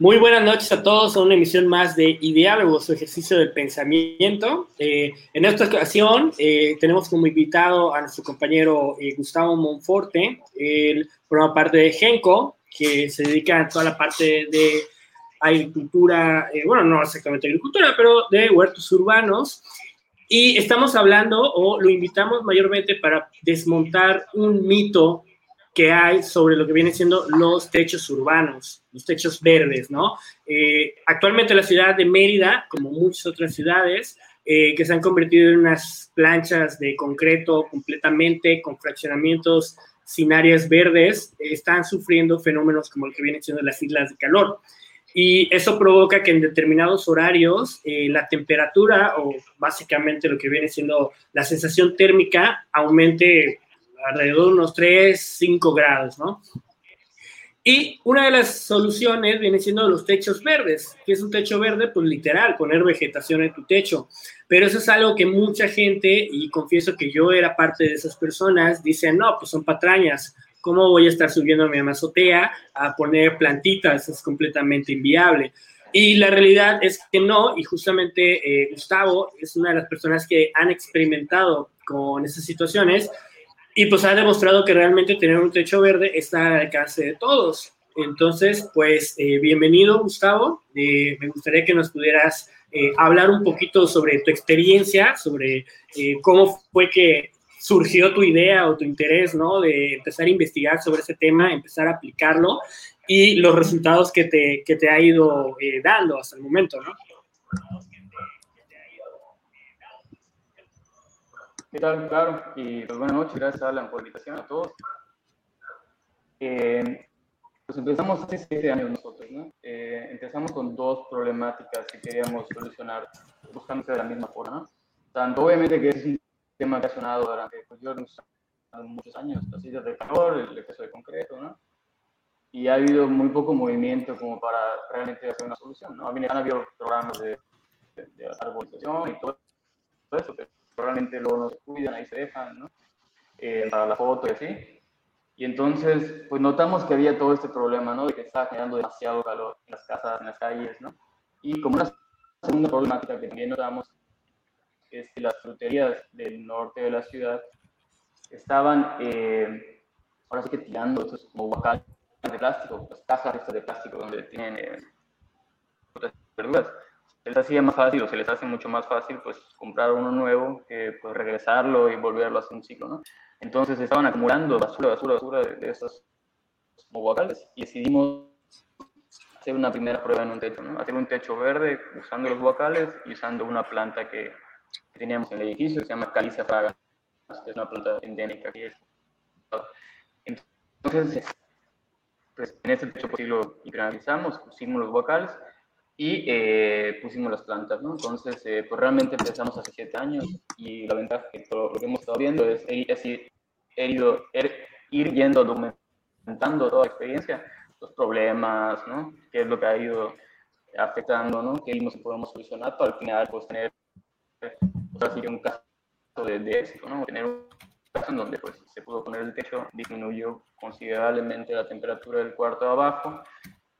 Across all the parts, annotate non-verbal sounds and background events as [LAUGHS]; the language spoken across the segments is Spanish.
Muy buenas noches a todos a una emisión más de Ideálogos, su ejercicio del pensamiento. Eh, en esta ocasión eh, tenemos como invitado a nuestro compañero eh, Gustavo Monforte, él forma parte de Genco, que se dedica a toda la parte de agricultura, bueno, no exactamente agricultura, pero de huertos urbanos. Y estamos hablando, o lo invitamos mayormente para desmontar un mito que hay sobre lo que vienen siendo los techos urbanos, los techos verdes, ¿no? Eh, actualmente la ciudad de Mérida, como muchas otras ciudades, eh, que se han convertido en unas planchas de concreto completamente, con fraccionamientos sin áreas verdes, están sufriendo fenómenos como el que vienen siendo las islas de calor. Y eso provoca que en determinados horarios eh, la temperatura o básicamente lo que viene siendo la sensación térmica aumente alrededor de unos 3, 5 grados, ¿no? Y una de las soluciones viene siendo los techos verdes. que es un techo verde? Pues literal, poner vegetación en tu techo. Pero eso es algo que mucha gente, y confieso que yo era parte de esas personas, dicen, no, pues son patrañas. ¿Cómo voy a estar subiendo a mi azotea a poner plantitas? Es completamente inviable. Y la realidad es que no, y justamente eh, Gustavo es una de las personas que han experimentado con esas situaciones y pues ha demostrado que realmente tener un techo verde está al alcance de todos. Entonces, pues eh, bienvenido Gustavo. Eh, me gustaría que nos pudieras eh, hablar un poquito sobre tu experiencia, sobre cómo fue que surgió tu idea o tu interés, ¿no? De empezar a investigar sobre ese tema, empezar a aplicarlo y los resultados que te, que te ha ido dando hasta el momento, ¿no? ¿Qué tal? Claro, y pues buenas noches, gracias Alan por la invitación a todos. Eh, pues empezamos hace siete años nosotros, ¿no? Eh, empezamos con dos problemáticas que queríamos solucionar buscando de la misma forma, ¿no? Tanto obviamente que es un tema que ha sonado durante pues, yo, muchos años, las sillas de calor, el exceso de concreto, ¿no? Y ha habido muy poco movimiento como para realmente hacer una solución, ¿no? Han habido programas de, de, de arborización y todo, todo eso, pero probablemente luego no se cuidan, ahí se dejan, ¿no? Eh, para la foto y así. Y entonces, pues notamos que había todo este problema, ¿no? De que estaba generando demasiado calor en las casas, en las calles, ¿no? Y como una segunda problemática que también notamos es que las fruterías del norte de la ciudad estaban, eh, ahora sí que tirando estos como guacales de plástico, las cajas de plástico donde tienen eh, verduras les hacía más fácil o se les hace mucho más fácil pues comprar uno nuevo que pues regresarlo y volverlo a hacer un ciclo, ¿no? Entonces estaban acumulando basura, basura, basura de, esos guacales y decidimos hacer una primera prueba en un techo, ¿no? Hacer un techo verde usando los guacales y usando una planta que, teníamos en el edificio que se llama Calicia fraga, que es una planta endémica. Entonces, pues en este techo pues, lo impermeabilizamos, pusimos los guacales y eh, pusimos las plantas, ¿no? Entonces, eh, pues realmente empezamos hace siete años y la ventaja que todo lo que hemos estado viendo es, es ir, ido, er, ir yendo documentando toda la experiencia, los problemas, ¿no? Qué es lo que ha ido afectando, ¿no? Qué vimos que podemos solucionar para al final, pues tener, pues, un caso de, de, éxito, ¿no? Tener un caso en donde pues se pudo poner el techo, disminuyó considerablemente la temperatura del cuarto de abajo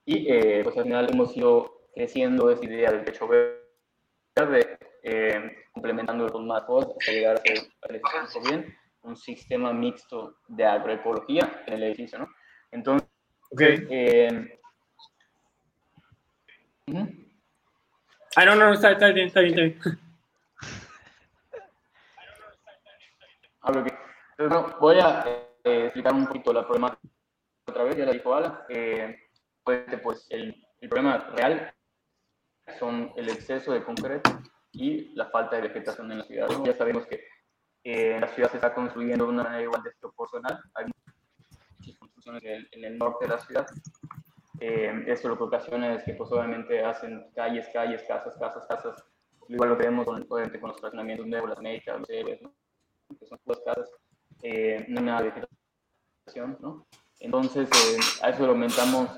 y eh, pues al final hemos ido creciendo esa idea del techo verde, eh, complementándolo con más cosas hasta llegar a ser, bien, un sistema mixto de agroecología en el edificio, ¿no? Entonces, okay. eh, Ah, no, no, está, está bien, está bien, está bien. Entonces, voy a eh, explicar un poquito la problemática otra vez, ya la dijo Ala. Eh, pues, pues el, el, problema real son el exceso de concreto y la falta de vegetación en la ciudad. Ya sabemos que eh, la ciudad se está construyendo de una manera igual desproporcional. Hay muchas construcciones en el, norte de la ciudad. Eh, esto lo que ocasiona es que pues, obviamente hacen calles, calles, casas, casas, casas. Igual lo que vemos con, obviamente, con los fraccionamientos nuevos, las médicas, los héroes, ¿no? que son todas casas. Eh, no hay nada de vegetación, ¿no? Entonces, eh, a eso lo aumentamos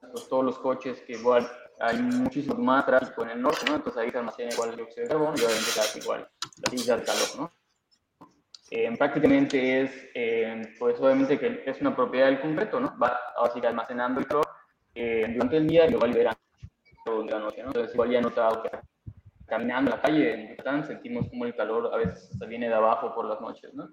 pues, todos los coches que igual hay muchísimo más tráfico en el norte, ¿no? Entonces ahí se almacena igual el dióxido de carbono y obviamente se igual la silla de calor, ¿no? Eh, prácticamente es, eh, pues obviamente que es una propiedad del concreto, ¿no? Va a seguir almacenando el calor eh, durante el día y luego liberan durante la noche, ¿no? Entonces igual ya he notado que caminando en la calle en Yucatán sentimos como el calor a veces viene de abajo por las noches, ¿no?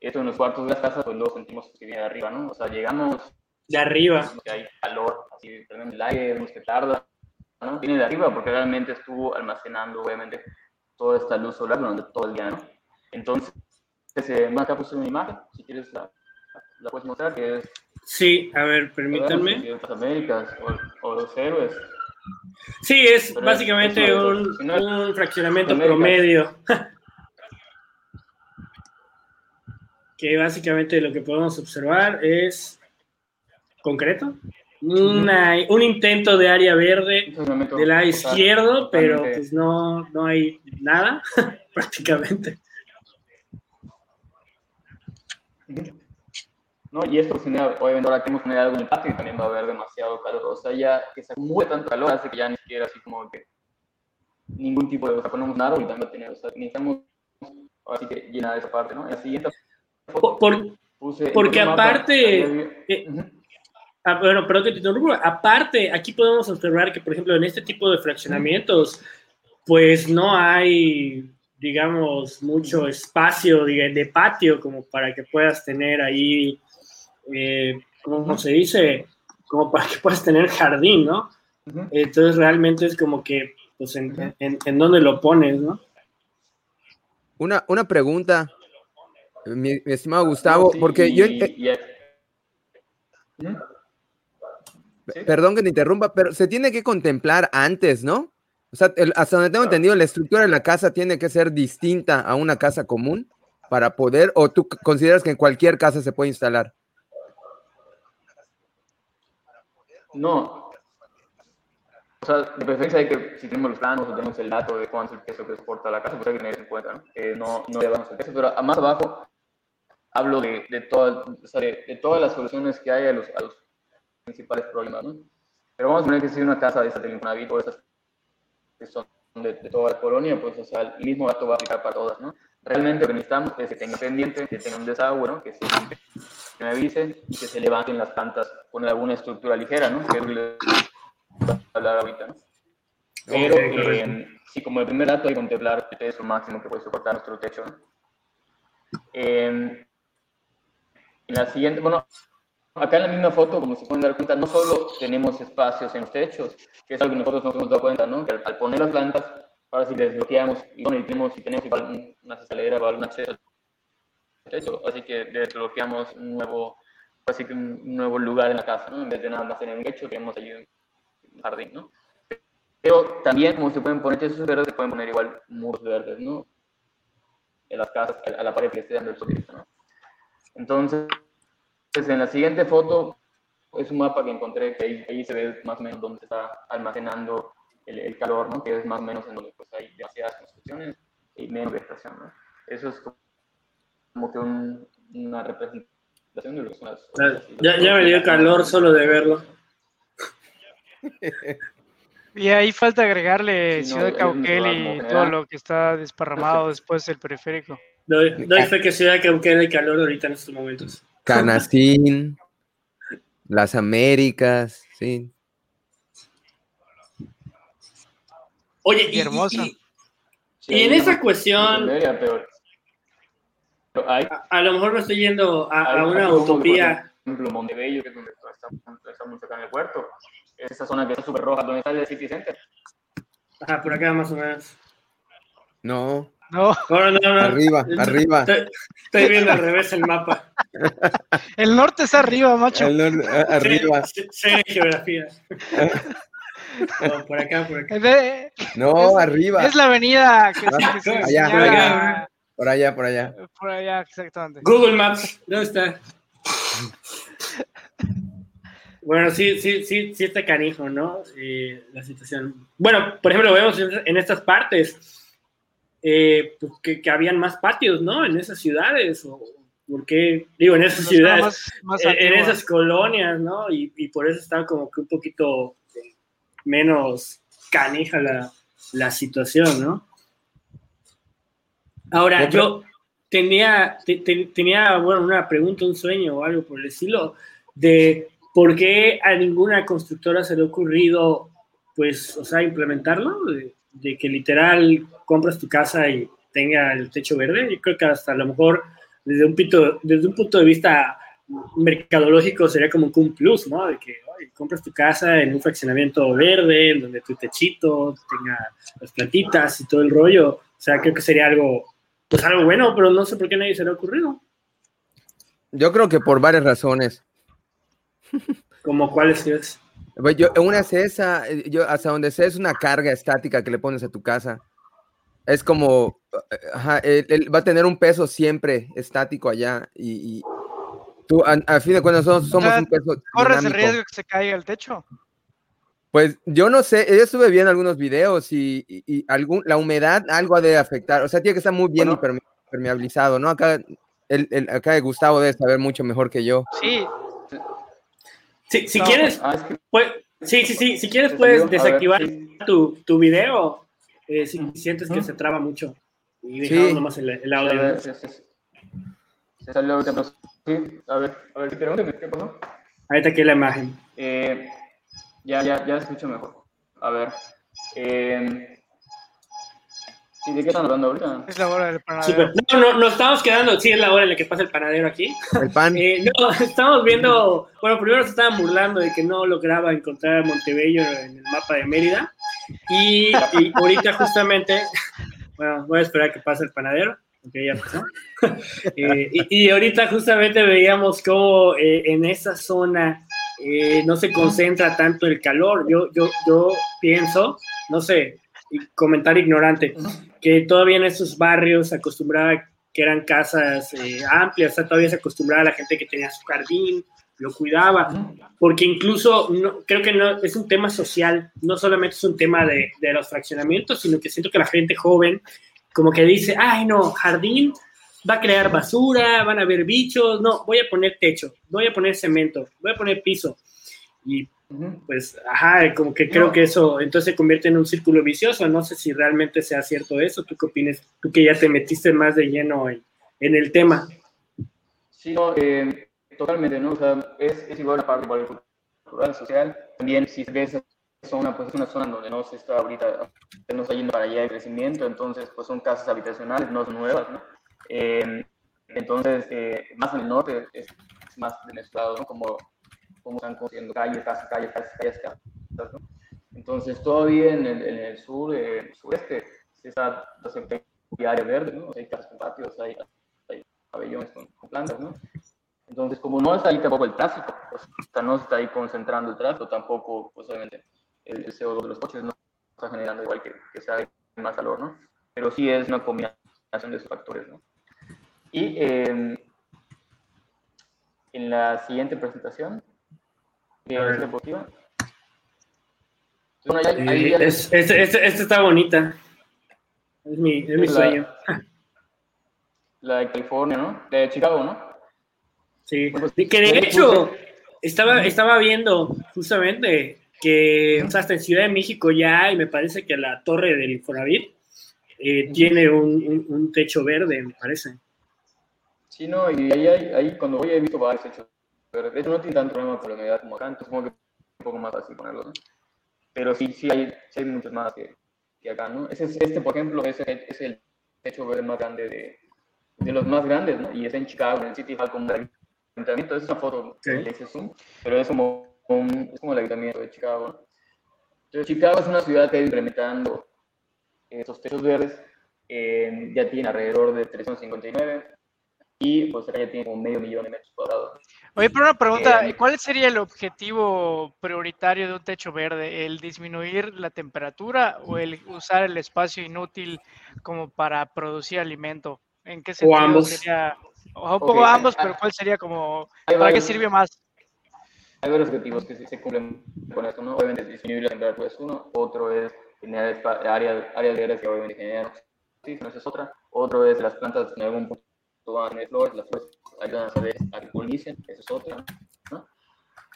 Esto en los cuartos de las casas, pues luego sentimos que viene de arriba, ¿no? O sea, llegamos... De arriba. Que hay calor, así, el aire, vemos que tarda, ¿no? Viene de arriba porque realmente estuvo almacenando, obviamente, toda esta luz solar durante todo el día, ¿no? Entonces, eh, acá puse una imagen, si quieres la, la puedes mostrar, que es... Sí, a ver, permítanme. Las Américas o, o los héroes. Sí, es Pero básicamente es un, si no un, fraccionamiento promedio. [LAUGHS] que básicamente lo que podemos observar es concreto. Una, un intento de área verde del lado izquierdo, pero pues no, no hay nada [LAUGHS] prácticamente. ¿no? Y esto genera, obviamente ahora tenemos generado algo en el patio y también va a haber demasiado calor, o sea, ya que se acumule tanto calor hace que ya ni siquiera así como que ningún tipo de, o sea, ponemos un árbol y también tener, o sea, necesitamos así que llenar esa parte, ¿no? Y la siguiente foto Por, puse porque aparte, eh, ah, bueno, perdón que te interrumpo, aparte, aquí podemos observar que, por ejemplo, en este tipo de fraccionamientos, pues no hay digamos, mucho espacio de, patio como para que puedas tener ahí eh, ¿cómo se dice? Como para que puedas tener jardín, ¿no? Entonces realmente es como que, pues, en, en, dónde lo pones, ¿no? Una, una pregunta, mi, estimado Gustavo, porque yo... Perdón que te interrumpa, pero se tiene que contemplar antes, ¿no? O sea, hasta donde tengo entendido, la estructura de la casa tiene que ser distinta a una casa común para poder, o tú consideras que en cualquier casa se puede instalar. No. O sea, de preferencia hay que, si tenemos los planos o tenemos el dato de cuánto es el peso que soporta la casa, pues hay que tener en cuenta, ¿no? Eh, no, no llevamos el peso, pero más abajo hablo de, de, toda, o sea, de, todas las soluciones que hay a los, a los principales problemas, ¿no? Pero vamos a poner que si una casa de esta Infonavit o estas que son de, de, toda la colonia, pues o sea, el mismo dato va a aplicar para todas, ¿no? Realmente lo que necesitamos es que tenga pendiente, que tenga un desagüe, ¿no? Que se que me avisen y que se levanten las plantas con alguna estructura ligera, ¿no? Que es lo que hablar ahorita, ¿no? Pero eh, sí, como el primer dato hay que contemplar el peso máximo que puede soportar nuestro techo. ¿no? Eh, en la siguiente, bueno, acá en la misma foto, como se pueden dar cuenta, no solo tenemos espacios en los techos, que es algo que nosotros nos hemos dado cuenta, ¿no? Que al, poner las plantas, ahora si desbloqueamos y, bueno, y tenemos, si tenemos igual unas escaleras o algún acceso así que desbloqueamos un nuevo, así que un nuevo lugar en la casa, ¿no? En vez de nada más en el techo, tenemos allí un jardín, ¿no? Pero también, como se pueden poner techos verdes, se pueden poner igual muros verdes, ¿no? En las casas, a la pared que esté dando el sol ¿no? Entonces, pues en la siguiente foto es un mapa que encontré que ahí, se ve más o menos dónde se está almacenando el, calor, ¿no? Que es más o menos en donde pues, hay demasiadas construcciones y menos vegetación, ¿no? Eso es como que una representación de lo que son las... Ya, ya me dio calor solo de verlo. [LAUGHS] Y ahí falta agregarle Ciudad de Cauquel y todo lo que está desparramado [LAUGHS] después del periférico. Doy, doy fe que Ciudad de Cauquel hay calor ahorita en estos momentos. Canacín, las Américas, sí. Oye, y, hermoso. Y, en esa cuestión, a, lo mejor me estoy yendo a, una utopía. Por ejemplo, Montebello, que es donde está, muy cerca en el puerto, esa zona que está súper roja, donde está el City Center. Ajá, por acá más o menos. No. No. no, no, no. Arriba, arriba. Estoy, viendo al revés el mapa. [LAUGHS] El norte está arriba, macho. El norte, arriba. Sé, geografía. [LAUGHS] No, por acá, por acá. No, arriba. Es la avenida que, ah, se, allá, allá. Por allá, por allá. Por allá, exactamente. Google Maps, ¿dónde está? [LAUGHS] Bueno, sí, sí, sí, sí está canijo, ¿no? Eh, la situación. Bueno, por ejemplo, vemos en estas partes eh, pues, que, habían más patios, ¿no? En esas ciudades, o porque, digo, en esas ciudades, en, esas colonias, ¿no? Y, y, por eso está como que un poquito menos canija la, la situación, ¿no? Ahora, yo tenía, tenía, bueno, una pregunta, un sueño o algo por el estilo, de ¿por qué a ninguna constructora se le ha ocurrido, pues, o sea, implementarlo? De, que literal compras tu casa y tenga el techo verde. Yo creo que hasta a lo mejor desde un, pito, desde un punto de vista mercadológico sería como un plus, ¿no? De que compras tu casa en un fraccionamiento verde, en donde tu techito tenga las plantitas y todo el rollo. O sea, creo que sería algo, pues algo bueno, pero no sé por qué nadie se le ha ocurrido. Yo creo que por varias razones. ¿Como cuáles es? Pues yo, una es esa, eh, yo hasta donde sé es una carga estática que le pones a tu casa. Es como, eh, él, va a tener un peso siempre estático allá y, tú, a, fin de cuentas, somos, un peso. ¿Corres el riesgo de que se caiga el techo? Pues yo no sé, yo estuve viendo algunos videos y, y, algún, la humedad algo ha de afectar, o sea, tiene que estar muy bien impermeabilizado, ¿no? Acá, el, el, acá Gustavo debe saber mucho mejor que yo. Sí, si quieres, ah, pues, sí, sí, sí, si quieres puedes desactivar tu, tu, video eh, si sientes que se traba mucho y dejamos sí. nomás el, el audio. Sí, a ver, a ver, pregúntame, ¿qué pasó? Ahí está aquí la imagen. Eh, ya, ya, ya escucho mejor. A ver. Eh, ¿Y de qué están hablando ahorita? Es la hora del panadero. no, no, nos estamos quedando, sí, es la hora en la que pasa el panadero aquí. El pan. [LAUGHS] Eh, no, [LAUGHS] estamos viendo, bueno, primero se estaban burlando de que no lograba encontrar a Montebello en el mapa de Mérida. Y, ahorita justamente, [LAUGHS] bueno, voy a esperar a que pase el panadero. Okay, ya pasó. Eh, y, ahorita justamente veíamos cómo eh, en esa zona no se concentra tanto el calor. Yo, yo, yo pienso, no sé, comentar ignorante, que todavía en esos barrios se acostumbraba que eran casas eh, amplias, o sea, todavía se acostumbraba a la gente que tenía su jardín, lo cuidaba, porque incluso no, creo que no es un tema social, no solamente es un tema de, de los fraccionamientos, sino que siento que la gente joven como que dice, ay no, jardín va a crear basura, van a haber bichos, no, voy a poner techo, voy a poner cemento, voy a poner piso. Y pues, ajá, como que creo que eso entonces se convierte en un círculo vicioso. No sé si realmente sea cierto eso. ¿Tú qué opinas? Tú que ya te metiste más de lleno en, en el tema. Sí, no, eh, totalmente, ¿no? O sea, es, es igual la parte cultural, social. También, si ves zona, pues es una zona donde no se está ahorita, no está yendo para allá de crecimiento, entonces, pues son casas habitacionales, no son nuevas, ¿no? Eh, entonces, eh, más el norte es, más demasiado, ¿no? Como cómo están construyendo calles, casas, calles, casas, calles, casas, ¿no? Entonces, todavía en el, en el sur, eh, sureste, se está haciendo área verde, ¿no? hay casas con patios, hay, hay pabellones con, plantas, ¿no? Entonces, como no está ahí tampoco el tráfico, pues, no está ahí concentrando el tráfico, tampoco, pues obviamente, el, CO2 de los coches no está generando igual que, que sea más calor, ¿no? Pero sí es una combinación de esos factores, ¿no? Y eh, en la siguiente presentación este, este, está bonita. Es mi, es mi sueño. [LAUGHS] La de California, ¿no? De Chicago, ¿no? Sí. Pues, que de hecho, estaba, estaba viendo justamente que, o sea, hasta en Ciudad de México ya y me parece que la torre del Infonavit eh, tiene un, un, techo verde, me parece. Sí, no, y ahí, ahí cuando voy he visto varios techos pero de hecho no tiene tanto problema con la humedad como acá, entonces como que un poco más fácil ponerlo, ¿no? Pero sí, sí hay, sí hay muchos más que, que acá, ¿no? Este, este, por ejemplo, es el, es el techo verde más grande de, de los más grandes, ¿no? Y es en Chicago, en el City Hall, como el ayuntamiento, es una foto que le hice zoom, pero es como, un, es como el ayuntamiento de Chicago. Entonces, Chicago es una ciudad que ha implementando estos techos verdes, eh, ya tiene alrededor de 359, y pues ya tiene como medio millón de metros cuadrados. Oye, pero una pregunta, eh, ¿cuál sería el objetivo prioritario de un techo verde? ¿El disminuir la temperatura o el usar el espacio inútil como para producir alimento? ¿En qué sentido o ambos. sería? O un poco ambos, pero ¿cuál sería como, para qué sirve más? Hay varios objetivos que se cumplen con esto, ¿no? Obviamente disminuir la temperatura es uno, otro es generar áreas, áreas verdes que obviamente generan oxígeno, esa es otra, otro es las plantas en algún punto van a tener flores, las flores ayudan a saber a que eso es otra. ¿no?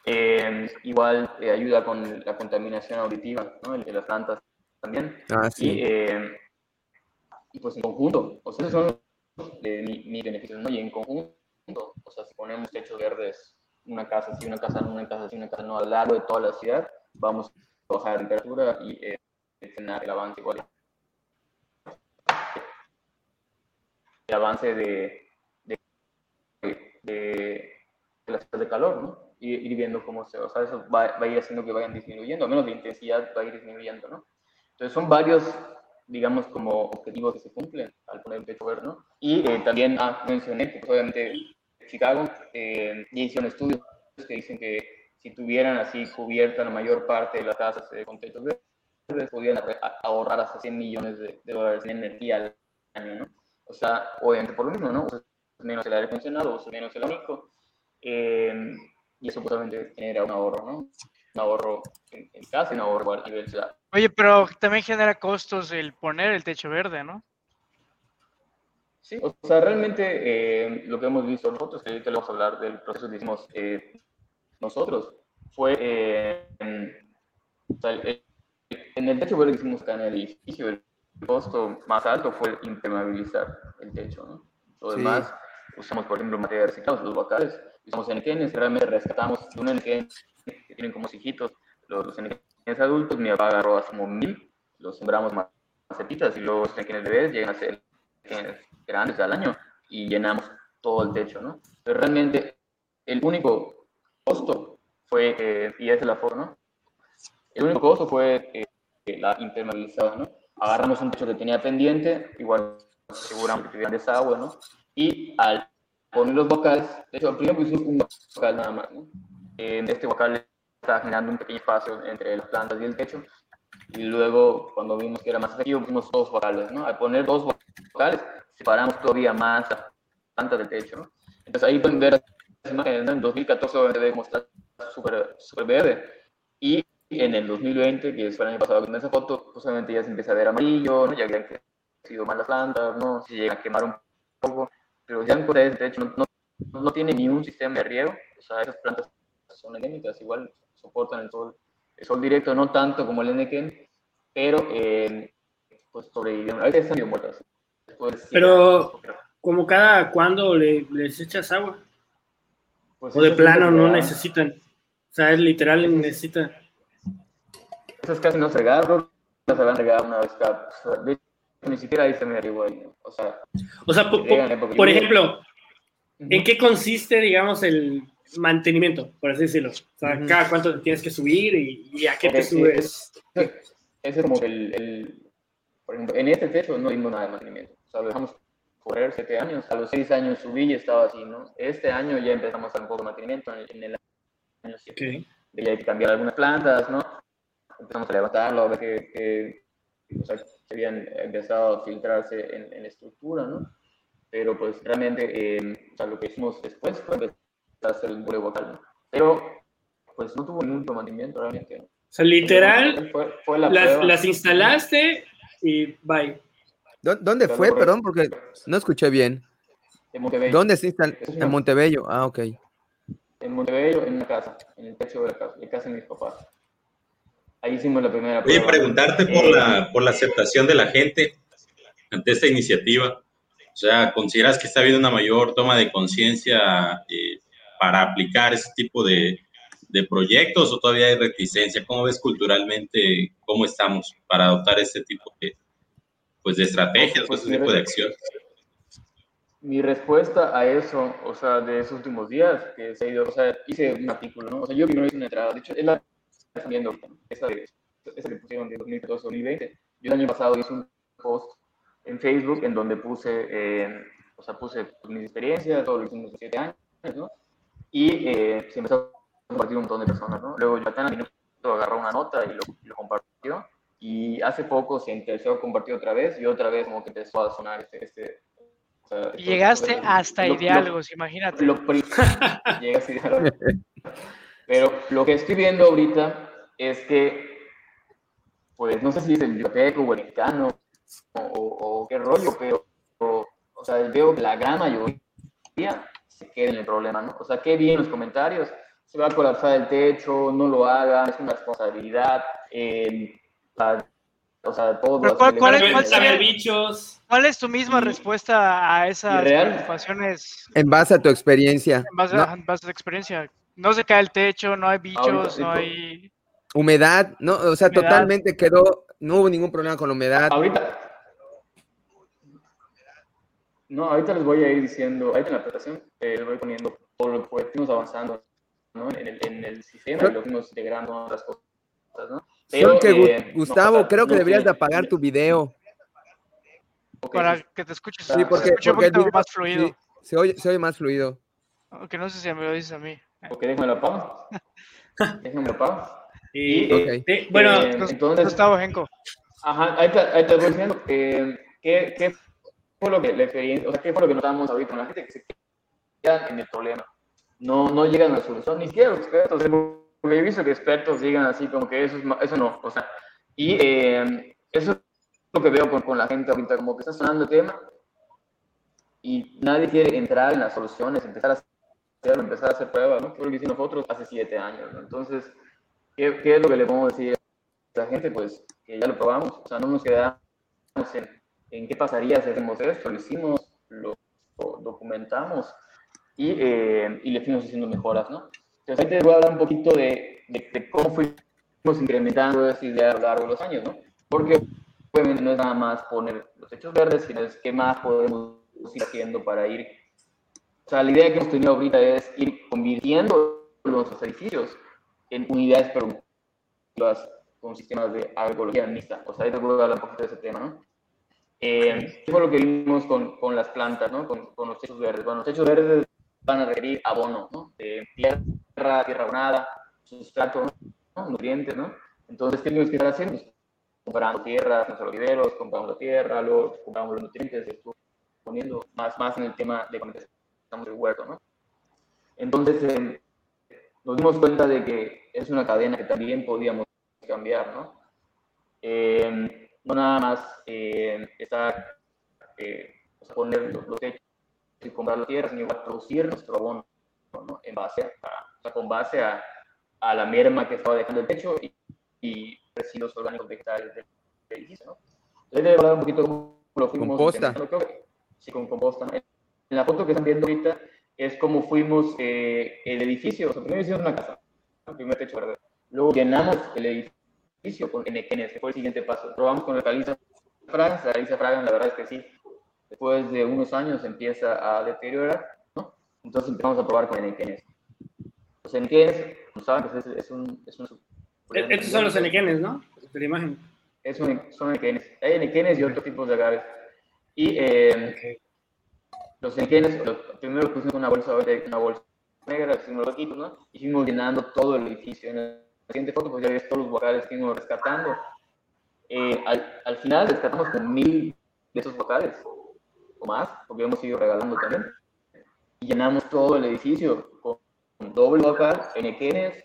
Eh, igual eh, ayuda con la contaminación auditiva ¿no? de las plantas también. Ah, sí. y, eh, y, pues en conjunto, o sea, esos son mis mi beneficios, ¿no? Y en conjunto, o sea, si ponemos techos verdes una casa sí, una casa no, una casa sí, una casa no, a lo largo de toda la ciudad, vamos a bajar la temperatura y eh, tener el avance igual. El avance de, de, de, de las de calor, ¿no? Y ir viendo cómo se, o sea, eso va, va, a ir haciendo que vayan disminuyendo, al menos la intensidad va a ir disminuyendo, ¿no? Entonces son varios, digamos, como objetivos que se cumplen al poner el verde, ¿no? Y eh, también ah, mencioné que pues, obviamente Chicago eh, ya estudios que dicen que si tuvieran así cubierta la mayor parte de las casas eh, con techos verdes, podrían ahorrar hasta 100 millones de, de, dólares en energía al año, ¿no? O sea, obviamente por lo mismo, ¿no? Usas menos el aire acondicionado, usas menos el abanico, eh, y eso probablemente genera un ahorro, ¿no? Un ahorro en, en casa y un ahorro a nivel ciudad. Oye, pero también genera costos el poner el techo verde, ¿no? Sí, o sea, realmente eh, lo que hemos visto nosotros, que ahorita le vamos a hablar del proceso que hicimos eh, nosotros, fue eh, en, o sea, el, en el techo verde que hicimos acá en el edificio, el costo más alto fue impermeabilizar el techo, ¿no? Lo Sí. demás, usamos, por ejemplo, materiales reciclados, los bacales, usamos enequenes, realmente rescatamos de un enequén que tienen como hijitos, los, los enequenes adultos, mi papá agarró como mil, los sembramos macepitas y luego los enequenes bebés llegan a ser grandes al año y llenamos todo el techo, ¿no? Pero realmente el único costo fue, eh, y esa es la forma, ¿no? El único costo fue eh, la impermeabilizada, ¿no? Agarramos un techo que tenía pendiente, igual aseguramos que tuvieran desagüe, ¿no? Y al poner los bocales, de hecho, primero pusimos un bocal nada más, ¿no? Eh, este bocal estaba generando un pequeño espacio entre las plantas y el techo, y luego, cuando vimos que era más efectivo, pusimos dos bocales, ¿no? Al poner dos bocales, separamos todavía más las plantas del techo, ¿no? Entonces ahí pueden ver las imágenes, ¿no? En 2014 obviamente ve cómo está súper verde, y en el 2020, que fue el año pasado tomé esa foto, justamente ya se empieza a ver amarillo, ¿no? Ya habían crecido más las plantas, ¿no? Se llegan a quemar un poco, pero ya Corea, de hecho, no, no, no tiene ni un sistema de riego, o sea, esas plantas son endémicas, igual soportan el sol, el sol directo, no tanto como el Enequén, pero eh, pues sobrevivieron. Ahorita están medio muertas. Después, Pero, como cada cuando le, les echas agua, pues, o de plano no necesitan. O sea, es literal, necesitan. Eso es casi no se no se van a regar una vez cada. o sea, de ni siquiera ahí se me igual. O sea, O sea, por lluvia. ejemplo, ¿en qué consiste, digamos, el mantenimiento, por así decirlo? O sea, cada cuánto tienes que subir y, y a qué te subes. Ese es como el, el, por ejemplo, en este techo no dimos nada de mantenimiento. O sea, lo dejamos correr siete años. A los seis años subí y estaba así, ¿no? Este año ya empezamos a hacer un poco de mantenimiento en, en el año siete. Ok. De ya hay que cambiar algunas plantas, ¿no? Empezamos a levantarlo, a ver que, que, o sea, habían empezado a filtrarse en, en la estructura, ¿no? Pero pues realmente, eh, o sea, lo que hicimos después fue empezar a hacer el vuelo vocal, ¿no? Pero pues no tuvo ningún mantenimiento realmente. ¿no? O sea, literal, Fue, fue la las, las instalaste y bye. ¿Dó- ¿Dónde fue? correcto. Perdón, porque no escuché bien. En Montebello. ¿Dónde se instal- Eso es En Montebello. Ah, ok. En Montebello, en una casa, en el techo de la casa, de casa de mis papás. Ahí hicimos la primera Oye, prueba. preguntarte por Eh, la, por la aceptación de la gente ante esta iniciativa. O sea, ¿consideras que está habiendo una mayor toma de conciencia eh, para aplicar ese tipo de, de proyectos o todavía hay reticencia? ¿Cómo ves culturalmente cómo estamos para adoptar este tipo de, pues, de estrategias, Pues, este tipo de acciones? Mi respuesta a eso, o sea, de esos últimos días, que se ha ido, o sea, hice un artículo, ¿no? O sea, yo primero hice una entrada, de hecho, es la viendo, esa, de, esa que pusieron de 2014-2020. Yo el año pasado hice un post en Facebook en donde puse, eh, o sea, puse pues, mis experiencias, todo lo que hicimos siete años, ¿no? Y eh, se empezó a compartir un montón de personas, ¿no? Luego Yatana vino, agarró una nota y lo, lo compartió. Y hace poco se empezó a compartir otra vez y otra vez como que empezó a sonar este... este o sea, Y esto- Llegaste hasta lo- imagínate. lo pri- llega así de la- Pero lo que estoy viendo ahorita es que, pues no sé si es el yucateco o el mexicano o, o- o qué rollo, pero o, o sea, veo que la gran mayoría se queda en el problema, ¿no? O sea, qué bien los comentarios, se va a colapsar el techo, no lo hagan, es una responsabilidad, eh, la- o sea, todo. Pero ¿cuál- de- cuál es- cuál sería-. ¿Cuál es tu misma Y- respuesta a esas preocupaciones En base a tu experiencia. en base, ¿no? a, en base a tu experiencia? No se cae el techo, no hay bichos, no hay... Humedad, no, o sea, totalmente quedó, no hubo ningún problema con la humedad. Ahorita, no, ahorita les voy a ir diciendo, ahorita en la presentación eh, les voy poniendo por lo que fuimos avanzando ¿no? en, el, en el sistema y lo fuimos integrando en otras cosas, ¿no? Pero, que, eh, Gustavo, creo que deberías de apagar tu video. Para que te escuches, sí, porque, se porque un más fluido. Sí, se, oye, se oye más fluido. Aunque no sé si me lo dices a mí. Ok, déjame la pausa. [LAUGHS] déjame la pausa. Y, okay. eh, bueno, eh, entonces, Gustavo Genco. Ajá, ahí te, ahí te voy diciendo eh, ¿qué, ¿qué, fue lo que le o sea, qué fue lo que notamos ahorita con la gente que se quedan en el problema. No, no llegan a la solución, ni siquiera los expertos. Porque he visto que expertos digan así como que eso, es, eso no, o sea, y eh, eso es lo que veo con, con, la gente ahorita, como que está sonando el tema y nadie quiere entrar en las soluciones, empezar a hacerlo, empezar a hacer pruebas, ¿no? Que lo que hicimos nosotros hace siete años, ¿no? Entonces, ¿qué, ¿qué, es lo que le podemos decir a la gente? Pues que ya lo probamos, o sea, no nos quedamos en en qué pasaría si hacemos esto, lo hicimos, lo, documentamos y, eh, y, le fuimos haciendo mejoras, ¿no? Entonces ahí te voy a hablar un poquito de, de, cómo fuimos incrementando esta idea a lo largo de los años, ¿no? Porque obviamente no es nada más poner los hechos verdes, sino es qué más podemos ir haciendo para ir... O sea, la idea que hemos tenido ahorita es ir convirtiendo nuestros edificios en unidades productivas con sistemas de agroecología mixta. O sea, ahí te a hablar un poquito de ese tema, ¿no? Eh, ¿Qué fue lo que vimos con, con las plantas, ¿no? con, con, los techos verdes? Bueno, los techos verdes van a requerir abono, ¿no? tierra, tierra abonada, sustrato, ¿no? nutrientes, ¿no? Entonces, ¿qué tenemos que estar haciendo? Comprando tierras, los oliveros, compramos la tierra, luego compramos los nutrientes, poniendo más, más en el tema de cuando estamos el huerto, ¿no? Entonces, eh, nos dimos cuenta de que es una cadena que también podíamos cambiar, ¿no? Eh, no nada más eh, estar, eh, poner los, los techos y comprar la tierra, sino producir nuestro abono, ¿no? En base a, o sea, con base a, a, la merma que estaba dejando el techo y, y residuos orgánicos vegetales del edificio, ¿no? Entonces, hablar un poquito cómo lo fuimos. Composta. Sí, con composta. En la foto que están viendo ahorita es cómo fuimos eh, el edificio. O sea, primero hicimos una casa, el primer techo verde. Luego llenamos el edificio con NQNs, que fue el siguiente paso. Probamos con la caliza fragas, la caliza fragas la verdad es que sí, después de unos años empieza a deteriorar, ¿no? Entonces empezamos a probar con NQNs. Los NQNs, como saben, pues es, es, un, es un... Estos son los NQNs, ¿no? De la imagen. Es un, son NQNs. Hay NQNs y otros tipos de agaves. Y eh, okay. Los NQNs, los, primero pusimos una bolsa, una bolsa negra, hicimos los equipos, ¿no? Y fuimos llenando todo el edificio. ¿no? siguiente foto, pues ya ves todos los vocales que hemos rescatando. Eh, al, al, final rescatamos con mil de esos vocales, o más, porque hemos ido regalando también. Y llenamos todo el edificio con doble vocal, NQNs,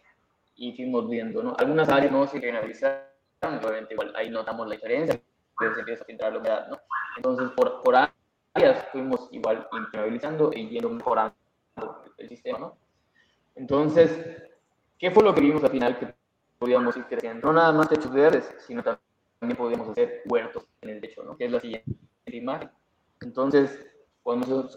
y fuimos viendo, ¿no? Algunas áreas no se finalizaron, obviamente igual ahí notamos la diferencia, pero se empieza a filtrar la humedad, ¿no? Entonces, por, por áreas fuimos igual impermeabilizando y yendo mejorando el sistema, ¿no? Entonces, ¿Qué fue lo que vimos al final que podíamos ir creciendo? No nada más techos verdes, sino también podíamos hacer huertos en el techo, ¿no? Que es la siguiente imagen. Entonces, cuando,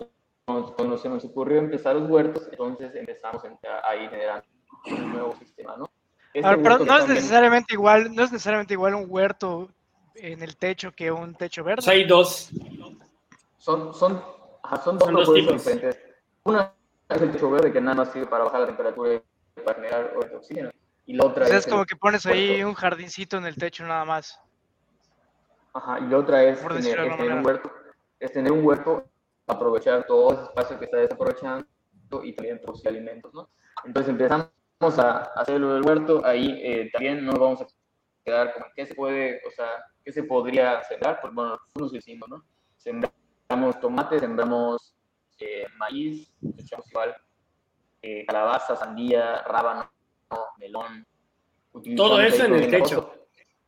cuando se nos ocurrió empezar los huertos, entonces empezamos a ir generando un nuevo sistema, ¿no? Este Ahora, pero no es necesariamente igual, no es necesariamente igual un huerto en el techo que un techo verde. O hay dos. Son, son, son dos, son dos tipos. diferentes. Una es el techo verde que nada más sirve para bajar la temperatura para generar oxígeno. Y la otra es, es como que pones ahí un jardincito en el techo nada más. Ajá, y la otra es, tener, es tener, un huerto, es tener un huerto, aprovechar todo ese espacio que está desaprovechando y también producir alimentos, ¿no? Entonces empezamos a hacerlo del huerto, ahí eh, también no vamos a quedar con qué se puede, o sea, qué se podría sembrar, pues bueno, nosotros hicimos, ¿no? Sembramos tomates, sembramos eh, maíz, echamos igual eh, calabaza, sandía, rábano, melón. Todo eso en el techo.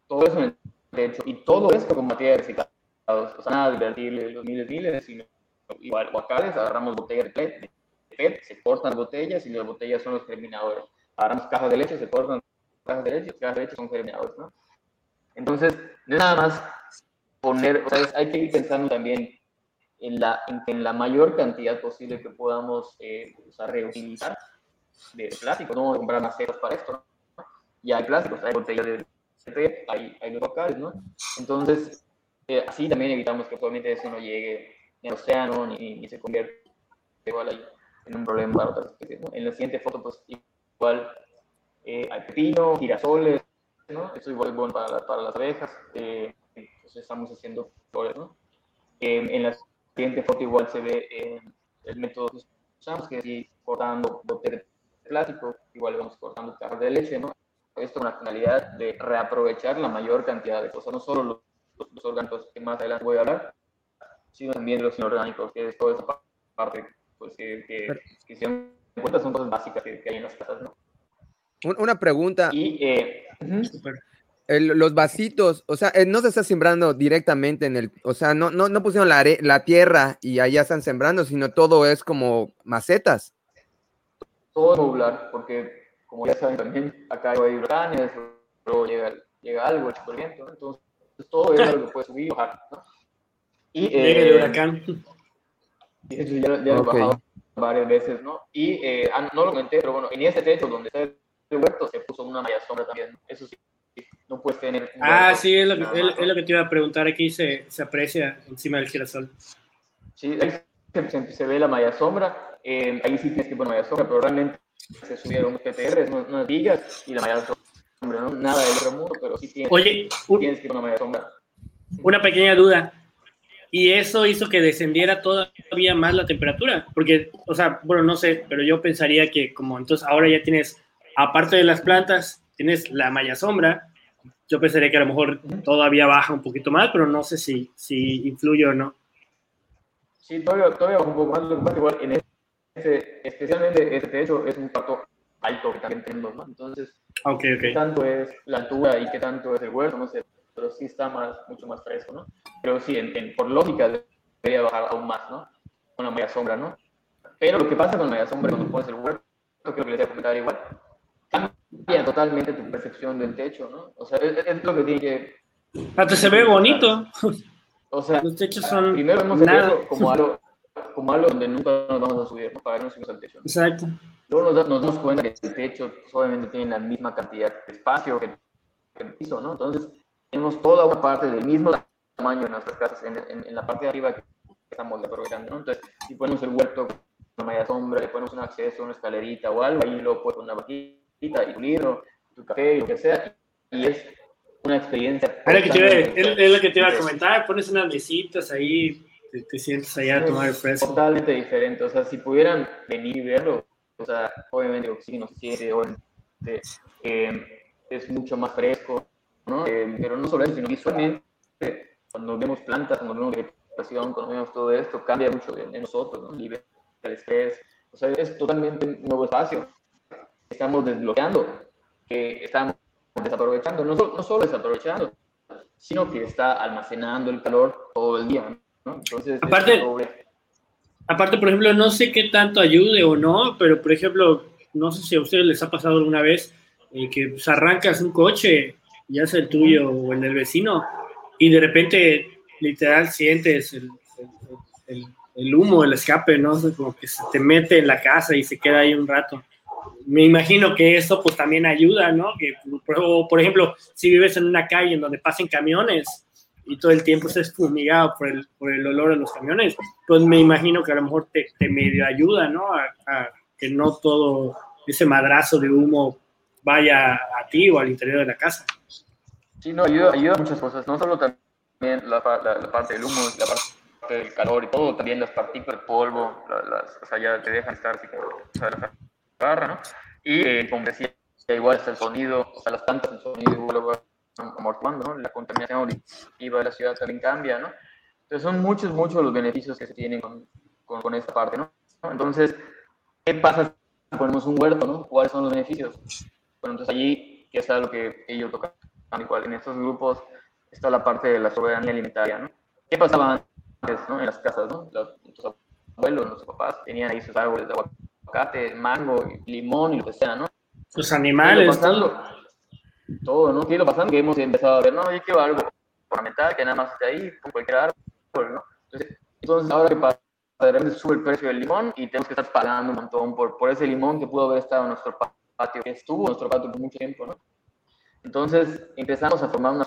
Todo eso en el techo. Y todo esto con materiales reciclados. O sea, nada de invertirle los miles, miles, sino igual guacales, agarramos botellas de PET, de PET, se cortan botellas y las botellas son los germinadores. Agarramos cajas de leche, se cortan cajas de leche, cajas de leche son germinadores, ¿no? Entonces, no es nada más poner, o sea, hay que ir pensando también en la, en, en la mayor cantidad posible que podamos eh, reutilizar de plástico, no comprar macetas para esto, ¿no? Ya hay plásticos, hay botellas de PET, hay, hay locales, ¿no? Entonces, eh, así también evitamos que probablemente eso no llegue al océano ni, ni se convierta igual ahí en un problema para otras especies, ¿no? En la siguiente foto, pues igual eh, hay pepino, girasoles, ¿no? Eso igual es bueno para, para las abejas, eh, pues estamos haciendo flores, ¿no? Eh, en la siguiente foto igual se ve eh, el método que usamos, que es ir cortando botellas de plástico, igual vamos cortando cajas de leche, ¿no? Esto con la finalidad de reaprovechar la mayor cantidad de cosas, no solo los, los orgánicos que más adelante voy a hablar, sino también los inorgánicos, que es toda esa parte, pues que, que, que si dan cuenta son cosas básicas que, que hay en las casas, ¿no? Una pregunta. Y eh, el- los vasitos, o sea, eh, no se está sembrando directamente en el, o sea, no, no, no pusieron la, are- la tierra y allá están sembrando, sino todo es como macetas. todo es modular, porque como ya saben también, acá hay huracanes, luego llega, llega algo, el viento, ¿no? entonces todo es algo que puede subir y bajar, ¿no? Y Llega el eh, huracán. y eso ya, ya lo he Ok. bajado varias veces, ¿no? Y eh, ah, no lo comenté, pero bueno, en ese techo donde está el huerto se puso una malla sombra también, ¿no? eso sí, no puedes tener... Ah, sí, es lo, que, es, lo que te iba a preguntar. Aquí se, se aprecia encima del girasol. Sí, ahí se, se- se ve la malla sombra, eh, ahí sí tienes que poner malla sombra, pero realmente se subieron PTRs, unas, unas vigas y la malla sombra, ¿no? Nada del otro mundo, pero sí tienes, Oye, un- tienes que poner malla sombra. una pequeña duda. Y eso hizo que descendiera todavía más la temperatura. Porque, o sea, bueno, no sé, pero yo pensaría que como entonces ahora ya tienes, aparte de las plantas, tienes la malla sombra. Yo pensaría que a lo mejor todavía baja un poquito más, pero no sé si, si influye o no. Sí, todavía, todavía un poco más, igual en este, especialmente este techo es un cuarto alto que también tenemos, ¿no? Entonces, Ok, qué ok. tanto es la altura y qué tanto es el huerto, no sé, pero sí está más, mucho más fresco, ¿no? Pero sí, en, en- por lógica debería bajar aún más, ¿no? Con la media sombra, ¿no? Pero lo que pasa con la media sombra cuando pones el huerto, creo que les voy a comentar igual, cambia totalmente tu percepción del techo, ¿no? O sea, es, es lo que tiene que... Hasta se ve bonito. [LAUGHS] O sea, Los techos son primero vemos el nada. techo como algo, como algo donde nunca nos vamos a subir, ¿no? Para que no subimos al techo. ¿no? Exacto. Luego nos, nos damos cuenta que el techo pues, obviamente tiene la misma cantidad de espacio que, que el piso, ¿no? Entonces, tenemos toda una parte del mismo tamaño en nuestras casas, en, en- en la parte de arriba que estamos aprovechando, ¿no? Entonces, si ponemos el huerto con una malla sombra, le ponemos un acceso, una escalerita o algo, ahí luego puedes poner una vaquita y tu libro, tu café y lo que sea, y es una experiencia. Lo que te iba, es- lo que te iba a comentar. Pones unas mesitas ahí, te, te sientes allá a tomar el fresco. Totalmente diferente. O sea, si pudieran venir y verlo, o sea, obviamente oxígeno siente, obviamente, eh, es mucho más fresco, ¿no? Eh, pero no solo eso, sino visualmente, cuando vemos plantas, cuando vemos vegetación, cuando vemos todo esto, cambia mucho en, en nosotros, ¿no? Libera el estrés. O sea, es totalmente un nuevo espacio. Estamos desbloqueando, que estamos desaprovechando, no, solo- no solo desaprovechando, sino que está almacenando el calor todo el día, ¿no? Entonces, es Aparte-. Aparte, por ejemplo, no sé qué tanto ayude o no, pero por ejemplo, no sé si a ustedes les ha pasado alguna vez eh, que pues, arrancas un coche, ya sea el tuyo o el del vecino, y de repente literal sientes el, el- el- el humo, el escape, ¿no? O sea, como que se te mete en la casa y se queda ahí un rato. Me imagino que eso pues también ayuda, ¿no? Que, por, ejemplo, si vives en una calle en donde pasen camiones y todo el tiempo estés fumigado por el, por el olor de los camiones, pues me imagino que a lo mejor te, te medio ayuda, ¿no? A, a que no todo ese madrazo de humo vaya a ti o al interior de la casa. Sí, no, ayuda, ayuda a muchas cosas, no solo también la, la- la parte del humo, la parte del calor y todo, también las partículas, el polvo, la- las, o sea, ya te dejan estar o sea, la ¿no? Y eh, como decía, igual está el sonido, o sea, las plantas, el sonido igual lo va amortiguando, ¿no? La contaminación auditiva de la ciudad también cambia, ¿no? Entonces son muchos, muchos los beneficios que se tienen con, con, con esta parte, ¿no? Entonces, ¿qué pasa si ponemos un huerto, ¿no? ¿Cuáles son los beneficios? Bueno, entonces allí, que es algo que ellos tocan igual, en estos grupos está la parte de la soberanía alimentaria, ¿no? ¿Qué pasaba antes, ¿no? En las casas, ¿no? Los, nuestros abuelos, nuestros papás tenían ahí sus árboles de aguacate, mango, limón y lo que sea, ¿no? Los ¿Qué ha ido animales, pasando? todo. ¿no? ¿Qué ha ido pasando? Que hemos empezado a ver, no, yo quiero algo ornamental, que nada más esté ahí, cualquier árbol, ¿no? Entonces, entonces ahora qué pasa? de repente sube el precio del limón y tenemos que estar pagando un montón por, por ese limón que pudo haber estado en nuestro patio, que estuvo en nuestro patio por mucho tiempo, ¿no? Entonces empezamos a formar una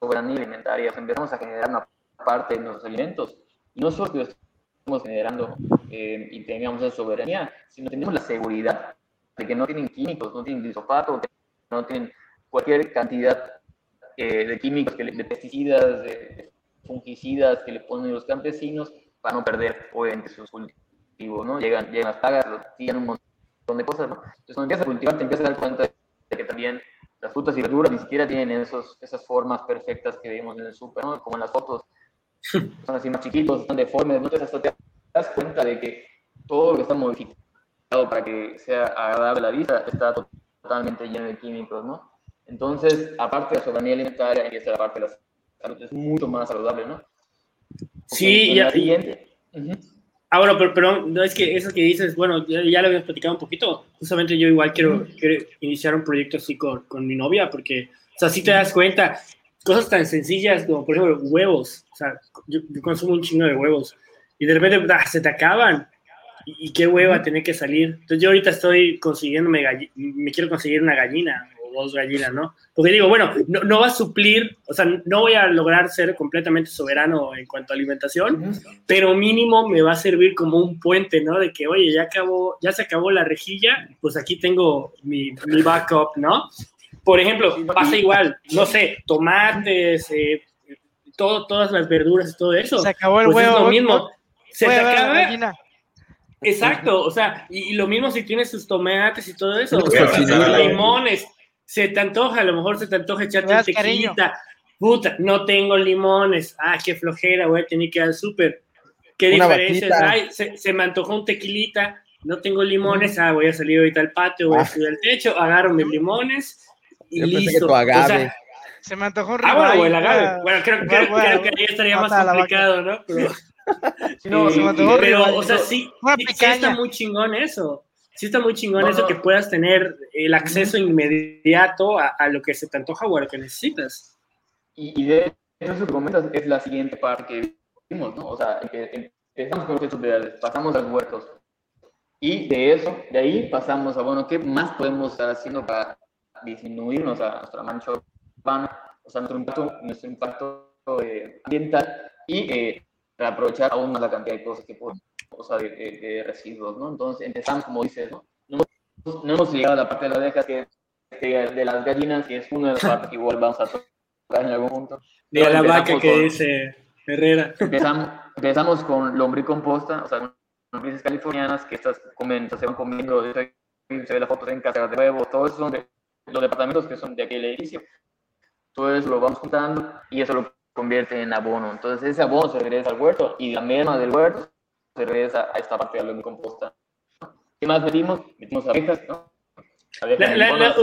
soberanía alimentaria, empezamos a generar una parte de nuestros alimentos. Y no solo que lo estamos generando eh, y tengamos esa soberanía, sino tenemos la seguridad de que no tienen químicos, no tienen disopato, no tienen cualquier cantidad eh, de químicos, que de pesticidas, de fungicidas que le ponen los campesinos para no perder, obviamente, sus cultivos, ¿no? Llegan, llegan las plagas, tiran un montón de cosas, ¿no? Entonces, cuando empiezas a cultivar, te empiezas a dar cuenta de que también las frutas y verduras ni siquiera tienen esos, esas formas perfectas que vemos en el súper, ¿no? Como en las fotos, [LAUGHS] son así más chiquitos, están deformes, entonces hasta te das cuenta de que todo lo que está modificado para que sea agradable a la vista está totalmente lleno de químicos, ¿no? Entonces, aparte de la soberanía alimentaria, empieza la parte de la salud, es mucho más saludable, ¿no? sí, ya. Siguiente, Ah, bueno, pero, pero, no es que eso que dices, bueno, ya, ya, lo habíamos platicado un poquito. Justamente yo igual quiero, quiero iniciar un proyecto así con, con, mi novia, porque, o sea, si te das cuenta, cosas tan sencillas como, por ejemplo, huevos. O sea, yo, yo consumo un chingo de huevos y de repente ah, se te acaban. Y, y qué hueva tener que salir. Entonces yo ahorita estoy consiguiendo, me quiero conseguir una gallina dos gallinas, ¿no? Porque digo, bueno, no, no, va a suplir, o sea, no voy a lograr ser completamente soberano en cuanto a alimentación, pero mínimo me va a servir como un puente, ¿no? De que, oye, ya acabó, ya se acabó la rejilla, pues aquí tengo mi, mi backup, ¿no? Por ejemplo, pasa igual, no sé, tomates, eh, todo, todas las verduras y todo eso. Se acabó el pues huevo. Es lo mismo. Se te acaba. La Exacto, o sea, y, y, lo mismo si tienes tus tomates y todo eso, o sea, limones, se te antoja, a lo mejor se te antoja echarte un tequilita. Puta, no tengo limones. Ah, qué flojera, voy a tener que ir al súper. ¿Qué Una diferencia? Ay, se, se, me antojó un tequilita, no tengo limones. Ah, voy a salir ahorita al patio, voy a subir al techo, agarro mis limones y Yo listo. Tu agave. O sea, se me antojó un Ah, bueno, el agave. Bueno, creo, creo, creo que ahí estaría más complicado, ¿no? Pero, [LAUGHS] no, se me antojó pero o sea, sí, sí, sí está muy chingón eso sí está muy chingón no, eso que puedas tener el acceso inmediato a, a, lo que se te antoja o a lo que necesitas. Y, y de eso que comentas es la siguiente parte que vimos, ¿no? O sea, que empezamos con los hechos pasamos a los huertos. Y de eso, de ahí pasamos a, bueno, ¿qué más podemos estar haciendo para disminuirnos a nuestra mancha urbana, o sea, nuestro impacto, nuestro impacto eh, ambiental y eh, aprovechar aún más la cantidad de cosas que podemos o sea, de, de, de, residuos, ¿no? Entonces empezamos, como dices, ¿no? No hemos, no hemos llegado a la parte de las abejas, que de, de, las gallinas, que es una de las partes que igual vamos a tocar en algún punto. De la vaca que con, dice Herrera. Empezamos, empezamos con lombricomposta, o sea, lombrices californianas, que estas comen, se van comiendo, se ve la foto en casa de huevos, todo eso son de los departamentos que son de aquel edificio. Todo eso lo vamos juntando y eso lo convierte en abono. Entonces ese abono se regresa al huerto y la merma del huerto se regresa a esta parte de la composta. ¿Qué más metimos? Metimos abejas, ¿no? La, la, la,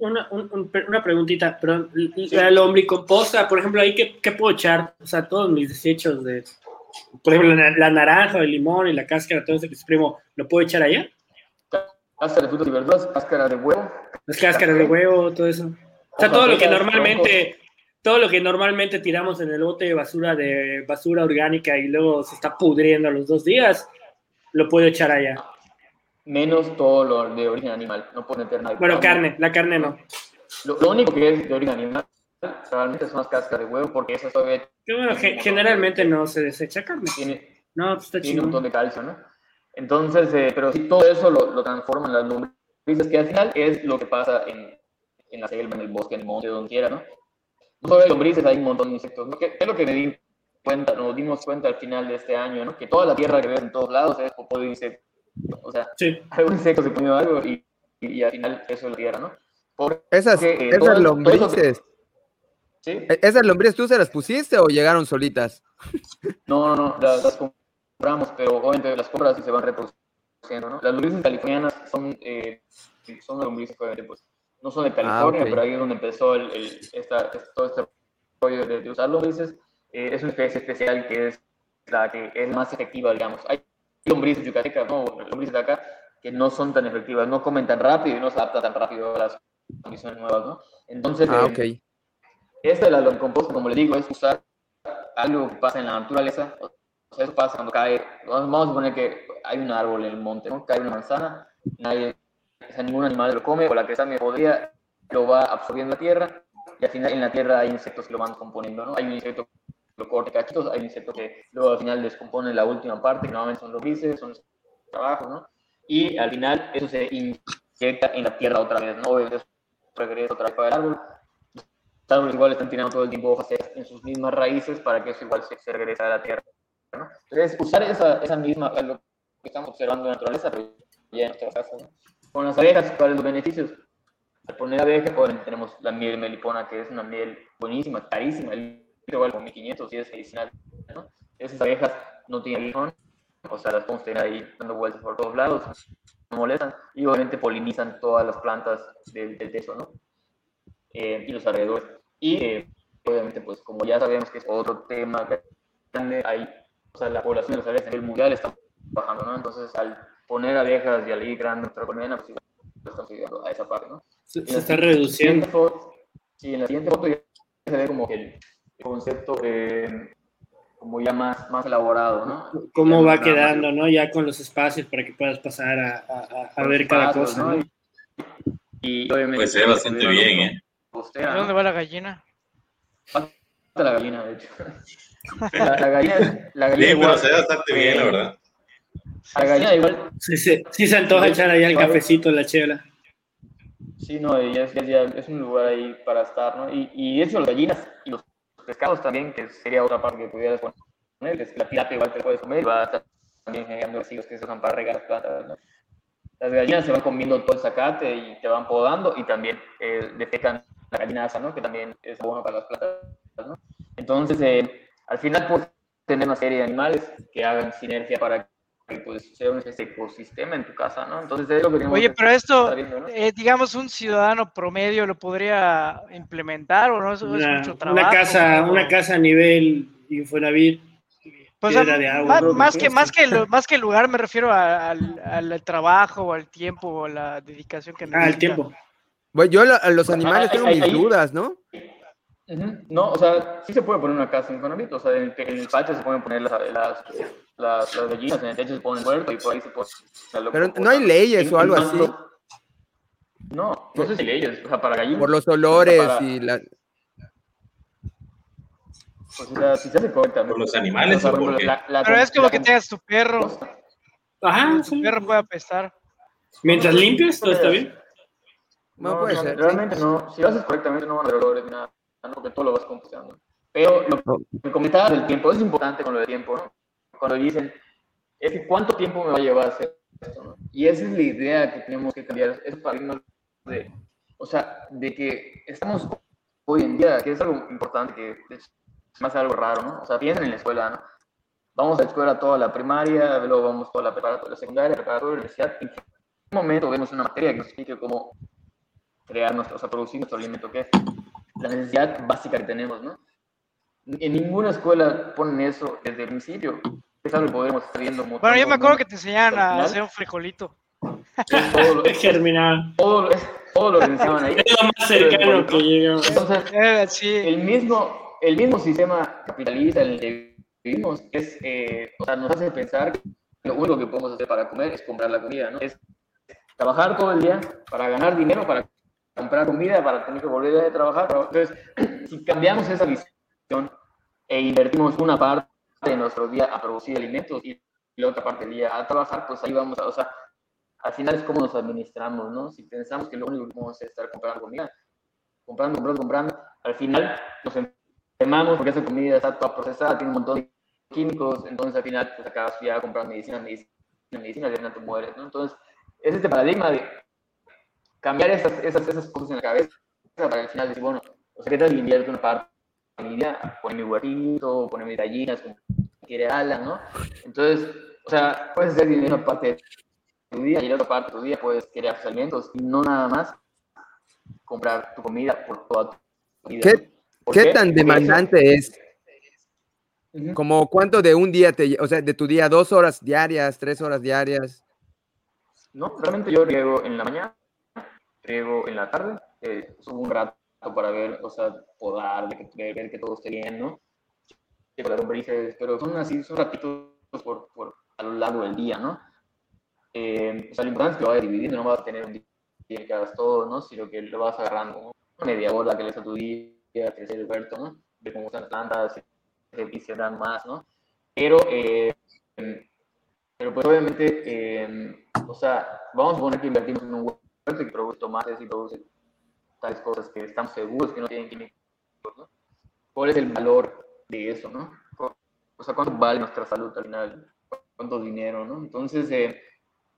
una, un, una, preguntita, perdón. La lombricomposta, por ejemplo, ahí qué, qué, puedo echar? O sea, todos mis desechos de, por ejemplo, la, la naranja, el limón y la cáscara, todo eso que exprimo, ¿lo puedo echar allá? Cáscara de frutas y verduras, cáscara de huevo. Las cáscaras de huevo, todo eso. O sea, todo lo que normalmente todo lo que normalmente tiramos en el bote de basura de basura orgánica y luego se está pudriendo a los dos días, lo puedo echar allá. Menos todo lo de origen animal, no puedo meter nada. Bueno, carne, la carne no. Lo, lo, único que es de origen animal realmente son las cáscaras de huevo, porque esas todavía... Que bueno, ge generalmente no se desecha carne. Tiene, no, pues está tiene un montón de calcio, ¿no? Entonces, eh, pero si todo eso lo, lo transforma en las lombrices, que al final es lo que pasa en, en la selva, en el bosque, en el monte, donde quiera, ¿no? No solo hay lombrices, hay un montón de insectos. ¿no? ¿Qué, es lo que me di cuenta, nos dimos cuenta al final de este año? ¿no? Que toda la tierra que ves en todos lados es popó de insectos. O sea, sí. algún insecto se comió algo y, y, y, al final eso es la tierra, ¿no? Porque, esas eh, esas todo, lombrices. Todo ¿Sí? ¿E-, ¿Esas lombrices tú se las pusiste o llegaron solitas? [LAUGHS] No, no, no, las, las compramos, pero obviamente las compras y se van reproduciendo, ¿no? Las lombrices californianas son, eh, son lombrices obviamente pues no son de California, ah, okay. pero ahí es donde empezó el, el, esta, todo este rollo de, de usar lombrices. Eh, es una especie especial que es la que es más efectiva, digamos. Hay lombrices yucatecas, no, lombrices de acá, que no son tan efectivas, no comen tan rápido y no se adaptan tan rápido a las condiciones nuevas, ¿no? Entonces, ah, eh, okay. esta de la lombricomposta, como le digo, es usar algo que pasa en la naturaleza, o eso pasa cuando cae, vamos a suponer que hay un árbol en el monte, ¿no? Cae una manzana, nadie, sea, ningún animal lo come, o la que está podría, lo va absorbiendo la tierra, y al final en la tierra hay insectos que lo van componiendo, ¿no? Hay un insecto que lo corta cachitos, hay un insecto que luego al final descompone la última parte, que normalmente son los bices, son los trabajos, ¿no? Y al final eso se inyecta en la tierra otra vez, ¿no? Obviamente regresa otra vez para el árbol. Los árboles igual están tirando todo el tiempo hojas en sus mismas raíces para que eso igual se, se regrese a la tierra. ¿no? Entonces, usar esa, esa misma, lo que estamos observando en la naturaleza, pero ya en nuestras casas. ¿no? Con las abejas, ¿cuáles los beneficios? Al poner abejas, pues, tenemos la miel melipona, que es una miel buenísima, carísima, el igual con 1500 y es medicinal. ¿no? Esas abejas no tienen limón, o sea, las podemos tener ahí dando vueltas por todos lados, no molestan, y obviamente polinizan todas las plantas del, del teso, ¿no? Eh, y los alrededores. Y eh, obviamente, pues como ya sabemos que es otro tema grande, hay, o sea, la población de las abejas a nivel mundial está bajando, ¿no? Entonces, al poner abejas y al ir creando nuestra colmena, pues igual estamos llegando a esa parte, ¿no? Se, se está reduciendo. Foto, sí, en la siguiente foto ya se ve como que el concepto eh, como ya más, más elaborado, ¿no? Cómo Ya va más- quedando, ¿no? Ya con los espacios para que puedas pasar a, a- a- a ver cada pasos, cosa, ¿no? ¿no? Y obviamente... Pues se ve bastante bien, ¿eh? Postera, ¿De dónde ¿no? va la gallina? Falta la gallina, de hecho. [LAUGHS] La, la gallina, la gallina Bien, pero se ve bastante bien, la verdad. Gallina igual, Sí, sí, sí se antoja echar allá el cafecito, la chela. sí, no, y es, ya- es un lugar ahí para estar, ¿no? Y, y eso, las gallinas y los pescados también, que sería otra parte que pudieras poner, que es la tilapia igual te puedes comer y va a estar también generando residuos que se usan para regar las plantas, ¿no? Las gallinas se van comiendo todo el zacate y te van podando y también eh, defecan la gallinaza, ¿no? Que también es bueno para las plantas, ¿no? Entonces, eh, al final, pues, tener una serie de animales que hagan sinergia para que, pues, sea especie de ecosistema en tu casa, ¿no? Entonces, es lo que tenemos Oye, pero esto, estar viendo, ¿no? eh, digamos, un ciudadano promedio lo podría implementar o no es, es Una, mucho trabajo. una casa, una casa a nivel Infonavit, Pues, piedra ah, de agua. más, que más que, sí. más, que lo- [LAUGHS] más que el lugar me refiero a- al, al trabajo, o al tiempo, o a la dedicación que Ah, el necesita. tiempo. Bueno, yo a los animales tengo ahí- mis ahí- dudas, ¿no? No, o sea, sí se puede poner una casa en Infonavit, o sea, en el, en el patio se pueden poner las, las, las, las gallinas, en el techo se pone el huerto y por ahí se pone... la Pero no hay leyes o algo así. No, no sé si leyes, o sea, para gallinas. Por los o sea, olores para- y la... Pues, o sea, si se hace correctamente. ¿Por los animales O por qué? la- la- Pero es como la- que tengas tu perro, Ajá, tu sí. perro puede apestar. Mientras limpies, todo está bien. No, puede ser, sí. Realmente no. Si lo haces correctamente, no van a haber olores ni nada, ¿no? porque todo lo vas compostando. Pero lo No. que comentabas del tiempo, es importante con lo del tiempo, ¿no? Cuando dicen, es que cuánto tiempo me va a llevar a hacer esto, ¿no? Y esa es la idea que tenemos que cambiar, es paradigma de, o sea, de que estamos hoy en día, que es algo importante, que es más algo raro, ¿no? O sea, piensen en la escuela, ¿no? Vamos a la escuela toda la primaria, luego vamos toda la preparatoria, secundaria, preparatoria, universidad. ¿En qué momento vemos una materia que nos explique cómo crear nuestro, o sea, producir nuestro alimento, que es la necesidad básica que tenemos, ¿no? En ninguna escuela ponen eso desde el principio. Es podemos estar viendo mucho. Bueno, yo me acuerdo que te enseñaban a hacer un frijolito. todo lo, [LAUGHS] Es germinal. todo, lo- todo lo que enseñaban ahí. Es lo más cercano que llega. Entonces, Eh, sí, el mismo, el mismo sistema capitalista en el que vivimos es, eh, o sea, nos hace pensar que lo único que podemos hacer para comer es comprar la comida, ¿no? Es trabajar todo el día para ganar dinero, para comprar comida, para tener que volver a trabajar. Entonces, [CLEARS THROAT] si cambiamos esa visión e invertimos una parte de nuestro día a producir alimentos y la otra parte del día a trabajar, pues ahí vamos a, o sea, al final es como nos administramos, ¿no? Si pensamos que lo único que hacer es estar comprando comida, comprando, comprando, comprando, al final nos enfermamos porque esa comida está toda procesada, tiene un montón de químicos, entonces al final pues acabas ya comprando medicina, medicina, medicina, al final te mueres, ¿no? Entonces, es este paradigma de cambiar esas, esas, esas cosas en la cabeza para al final decir, bueno, o sea, ¿qué tal invierto una parte de mi vida? Poner mi huertito, poner mis gallinas, como quiere Alan, ¿no? Entonces, o sea, puedes hacer dinero una parte de tu día y la otra parte de tu día puedes crear tus alimentos y no nada más comprar tu comida por toda tu vida. ¿Qué- ¿Por ¿Qué qué? tan demandante es? Como cuánto de un día te, o sea, de tu día, dos horas diarias, tres horas diarias. No, realmente yo riego en la mañana, riego en la tarde, eh, subo un rato para ver, o sea, podar, ver que, ver, ver todo esté bien, ¿no? pero son así, son ratitos por, por, a lo largo del día, ¿no? Eh, o sea, lo importante es que lo vayas dividiendo, no vas a tener un día que hagas todo, ¿no? Sino que lo vas agarrando, ¿no? media hora que le a tu día, crecer el huerto, ¿no? De cómo están las plantas, se visionan más, ¿no? Pero, eh, pero pues obviamente, eh, o sea, vamos a suponer que invertimos en un huerto que produce tomates y produce tales cosas que estamos seguros que no tienen químicos, ¿no? ¿Cuál es el valor de eso, no? O sea, ¿cuánto vale nuestra salud al final? ¿Cuánto dinero, no? Entonces, eh,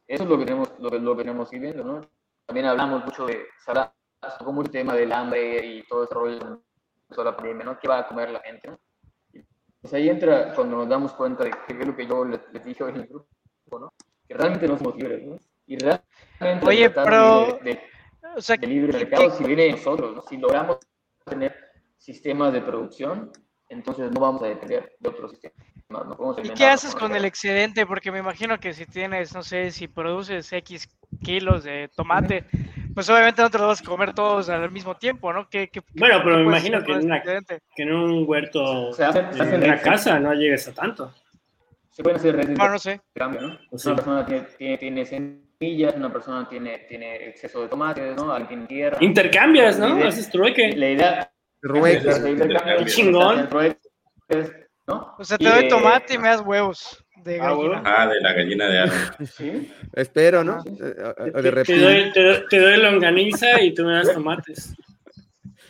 eso es lo que tenemos, lo que, lo que tenemos que ir viendo, ¿no? También hablamos mucho de, o como el tema del hambre y todo ese rollo de la pandemia, ¿no? ¿Qué va a comer la gente, no? Pues ahí entra cuando nos damos cuenta de que es lo que yo les, dije hoy en el grupo, ¿no? Que realmente no somos libres, ¿no? Y realmente Oye, pero... De, o sea, de libre mercado si viene de nosotros, ¿no? Si logramos tener sistemas de producción, entonces no vamos a depender de otros sistemas. ¿no? ¿Y qué haces con el excedente? Porque me imagino que si tienes, no sé, si produces X kilos de tomate, pues obviamente no te los vas a comer todos al mismo tiempo, ¿no? ¿Qué, bueno, pero me imagino que en, que en, un huerto, en una casa, no llegues a tanto. Se pueden hacer redes no, no sé. cambio, ¿no? Una persona tiene, tiene, semillas, una persona tiene, tiene exceso de tomates, ¿no? Alguien tiene tierra. Intercambias, ¿no? Haces trueque. La idea... Trueque. chingón. ¿no? O sea, te doy tomate y me das huevos. De ah, gallina. Ah, de la gallina de árbol. [LAUGHS] ¿Sí? Espero, ¿no? Ah, eh, de te, doy, te, te, doy longaniza y tú me das tomates.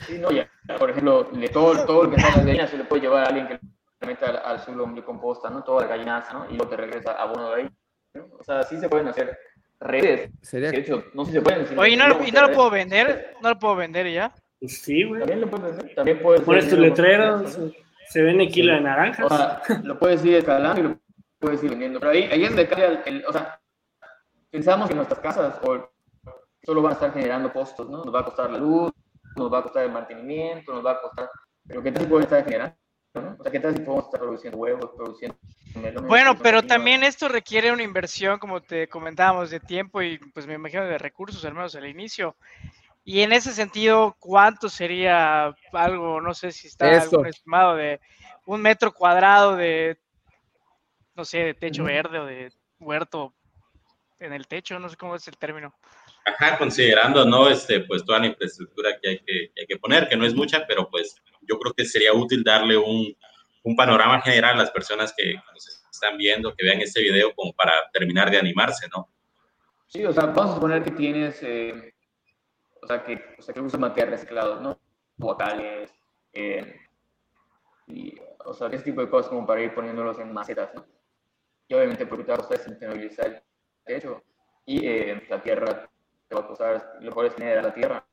Sí, no, ya. Por ejemplo, de todo, todo lo que sale de gallina se le puede llevar a alguien que le meta al, al suelo composta, ¿no? Toda la gallinaza, ¿no? Y luego te regresa abono de ahí. ¿no? O sea, sí se pueden hacer redes. ¿Sería? De hecho, no sé si se pueden. Oye, ¿y no, lo, ¿y no lo puedo vender? ¿No lo puedo vender ya? Pues sí, güey. También lo puedes vender. También puedes. Pones tu letrero, se vende kilo de naranjas. O sea, lo puedes ir escalando y lo puedes ir vendiendo. Pero ahí, ahí es donde cae el, o sea, pensamos que nuestras casas o, solo van a estar generando costos, ¿no? Nos va a costar la luz, nos va a costar el mantenimiento, nos va a costar, pero ¿qué tal si pueden estar generando? ¿No? O sea, ¿qué tal si podemos estar produciendo huevos, produciendo melones? Bueno, pero también esto requiere una inversión, como te comentábamos, de tiempo y pues me imagino de recursos, al menos al inicio. Y en ese sentido, ¿cuánto sería algo, no sé si está algún estimado de un metro cuadrado de no sé, de techo verde o de huerto en el techo, no sé cómo es el término. Ajá, considerando, ¿no? Este, pues toda la infraestructura que hay que, hay que poner, que no es mucha, pero pues yo creo que sería útil darle un, un panorama general a las personas que nos están viendo, que vean este video como para terminar de animarse, ¿no? Sí, o sea, vamos a suponer que tienes, eh, o sea, que, o sea, que usas materiales reciclados, ¿no? Botales, eh, y, o sea, ese tipo de cosas como para ir poniéndolos en macetas, ¿no? y obviamente porque te va a costar impermeabilizar el techo y eh, la tierra te va a costar, lo puedes generar la tierra,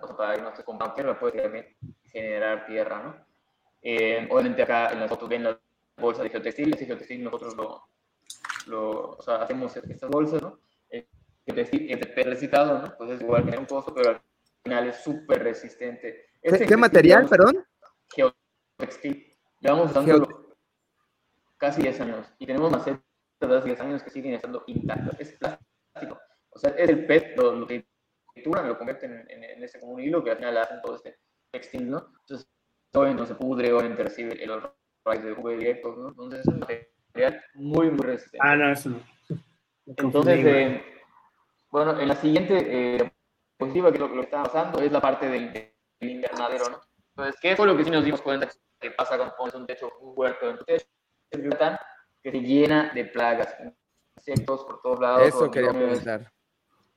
o sea, para no estés comprando tierra, puedes también generar tierra, ¿no? Eh, obviamente acá en las fotos ven las bolsas de geotextil, ese geotextil nosotros lo, lo o sea, hacemos estas bolsas, ¿no? El geotextil es reciclado, ¿no? Pues es igual, tiene un costo, pero al final es súper resistente. ¿Qué, ¿Qué material, perdón? Geotextil. Llevamos usando casi 10 años y tenemos macetas de hace 10 años que siguen estando intactas. Es plástico. O sea, es el PET, lo, lo que lo convierten en, en, ese como un hilo que al final hacen todo este textil, ¿no? Entonces, todo no se pudre, obviamente recibe el raíz de jugo directo, ¿no? Entonces, es un material muy, muy resistente. Ah, no, eso no. Entonces, eh, bueno, en la siguiente eh, positiva que lo, lo, que está pasando es la parte del, del invernadero, ¿no? Entonces, ¿qué fue lo que sí nos dimos cuenta que pasa cuando pones un techo, un huerto en tu techo? que se llena de plagas, insectos por todos lados. Eso quería preguntar.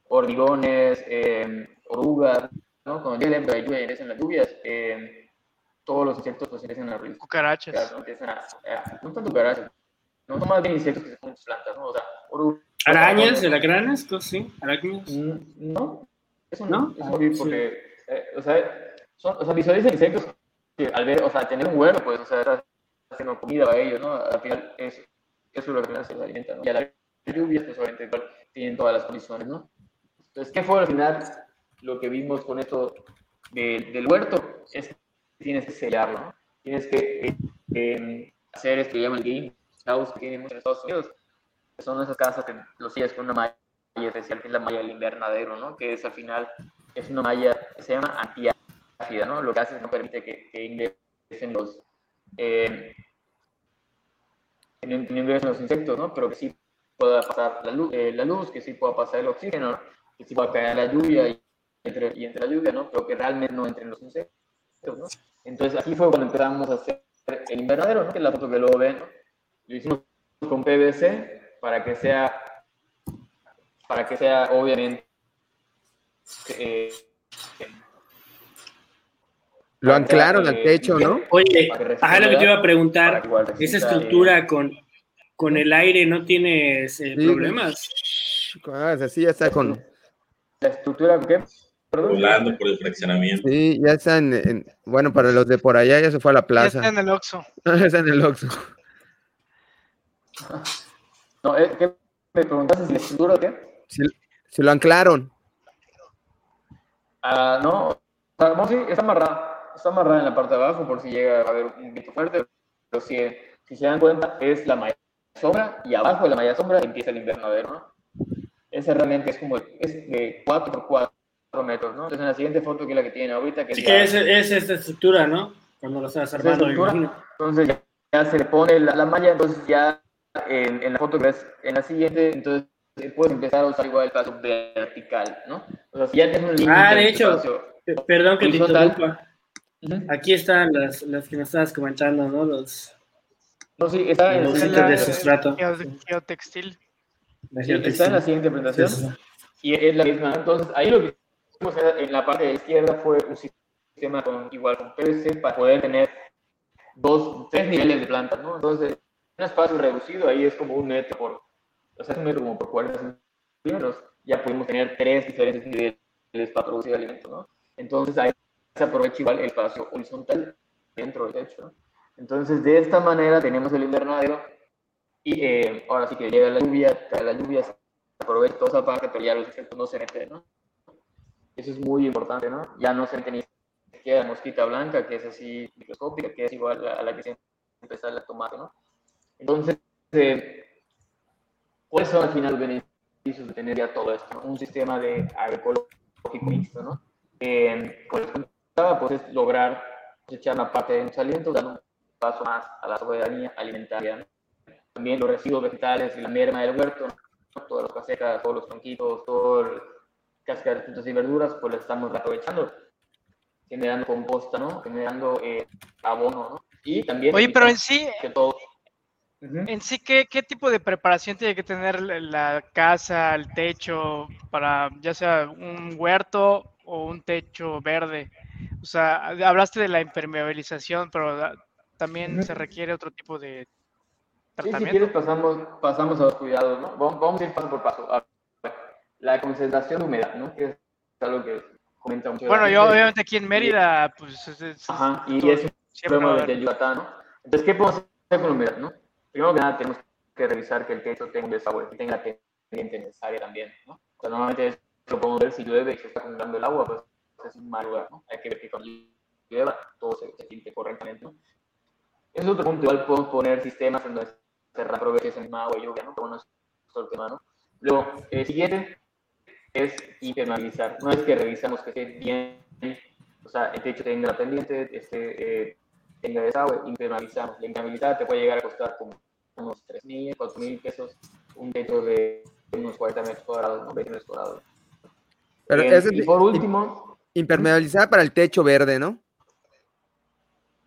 Hormigones, eh, orugas, ¿no? Cuando llega la época de lluvia y empiezan las lluvias, eh, todos los insectos pues empiezan a realizar. Cucarachas. no tanto cucarachas, no son más bien insectos que se ponen plantas, ¿no? O sea, orugas. Arañas, alacranes, cosas sí, arácnidos. Mm, no, eso no, eso no, porque, eh, o sea, son, o sea, visualizan insectos que al ver, o sea, tener un huevo, pues, o sea, haciendo comida para ellos, ¿no? Al final es, eso es lo que se alimentan, ¿no? Y a la lluvia, pues obviamente tienen todas las condiciones, ¿no? Entonces, ¿qué fue al final lo que vimos con esto de, del huerto? Es que tienes que sellarlo, ¿no? Tienes que eh, eh, hacer esto que llaman el house que tienen muchos en Estados Unidos, que son esas casas que los sellas con una malla especial, que es la malla del invernadero, ¿no? Que es al final, es una malla que se llama antiácida, ¿no? Lo que hace es no permite que, que ingresen los, eh, invierno los insectos, ¿no? Pero que sí pueda pasar la luz, eh, la luz, que sí pueda pasar el oxígeno, que sí pueda caer la lluvia y entre, y entre la lluvia, ¿no? Pero que realmente no entren los insectos, ¿no? Entonces aquí fue cuando empezamos a hacer el invernadero, ¿no? Que es la foto que luego ven, ¿no? Lo hicimos con PVC para que sea, para que sea obviamente eh, Lo anclaron al techo, ¿no? Oye, ajá, lo que te iba a preguntar, esa estructura con, con el aire no tienes eh, Sí. problemas. Ah, así ya está con. La estructura, ¿qué? Volando por el fraccionamiento. Sí, ya está en, en- Bueno, para los de por allá ya se fue a la Ya plaza. está en el Oxxo. [LAUGHS] está en el Oxxo. No, eh, ¿qué? ¿Me preguntaste si la estructura o qué? Si, si lo anclaron. Ah, no, no, sí, está amarrada, está amarrada en la parte de abajo por si llega a haber un viento fuerte, pero si, si se dan cuenta es la malla sombra y abajo de la malla sombra empieza el invernadero, ¿no? Ese realmente es como, es de 4 por 4 metros, ¿no? Entonces en la siguiente foto que es la que tienen ahorita, que es que la- es, es esta estructura, ¿no? Cuando lo estás armando, imagino. entonces ya, ya se le pone la, la malla, entonces ya en, en la foto que ves en la siguiente, entonces eh, puedes empezar a usar igual el paso vertical, ¿no? O sea, si ya tienes un límite Ah, de hecho. Perdón que te interrumpa. Aquí están las, las que me estabas comentando, ¿no? Los, No, sí, está en, la- de sustrato. Geo- Geotextil. sí, está en la siguiente presentación. Sí, sí, sí. y es la misma. Entonces, ahí lo que en la parte de izquierda fue un sistema con, igual con PVC para poder tener dos, tres niveles de plantas, ¿no? Entonces, un espacio reducido ahí es como un metro por, o sea, es un metro como por 40 centímetros. Ya pudimos tener tres diferentes niveles para producir alimentos, ¿no? Entonces, ahí se aprovecha igual el espacio horizontal dentro del techo, ¿no? Entonces, de esta manera tenemos el invernadero y eh, ahora sí que llega la lluvia, cae la lluvia, se aprovecha toda esa parte, pero ya los insectos no se meten, ¿no? Eso es muy importante, ¿no? Ya no se ni siquiera la mosquita blanca, que es así microscópica, que es igual a la que se empieza a tomar, ¿no? Entonces, eh, ¿cuáles son al final los beneficios de tener ya todo esto? Un sistema de agroecológico mixto, ¿no? Eh, como les pues es lograr echar una parte de nuestros alimentos, dando un paso más a la soberanía alimentaria, ¿no? También los residuos vegetales y la merma del huerto, ¿no? todas las casecas, todos los tronquitos, todo el frutas y verduras, pues lo estamos aprovechando, generando composta, ¿no? Generando eh, abono, ¿no? Y también... Oye, pero en sí, que todo... En sí, ¿qué, qué tipo de preparación tiene que tener la- casa, el techo, para ya sea un huerto o un techo verde? O sea, hablaste de la impermeabilización, pero también se requiere otro tipo de Sí, si tratamiento. quieres pasamos, pasamos a los cuidados, ¿no? Vamos, vamos a ir paso por paso. La concentración de humedad, ¿no? Que es algo que comenta mucho. Bueno, yo obviamente aquí en Mérida, pues es- es- Ajá, y todo- es un problema de Yucatán, ¿no? Entonces, ¿qué podemos hacer con la humedad, no? Primero que nada, tenemos que revisar que el techo tenga un desagüe, que tenga la pendiente necesaria también, ¿no? O sea, normalmente lo podemos ver si llueve y se está acumulando el agua, pues es un mal lugar, ¿no? Hay que ver que cuando llueva todo se, se tinte correctamente, ¿no? Es otro punto, igual podemos poner sistemas en donde se reaproveche esa misma agua y lluvia, ¿no? Pero bueno, es otro tema, ¿no? Luego, el siguiente es impermeabilizar. Una vez que revisamos que esté bien, o sea, el techo tenga la pendiente, este, eh, tenga desagüe, impermeabilizamos. La impermeabilizada te puede llegar a costar como unos 3.000, 4.000 pesos un techo de unos 40 metros cuadrados, ¿no? 20 metros cuadrados. Pero ese y es por último, impermeabilizada para el techo verde, ¿no?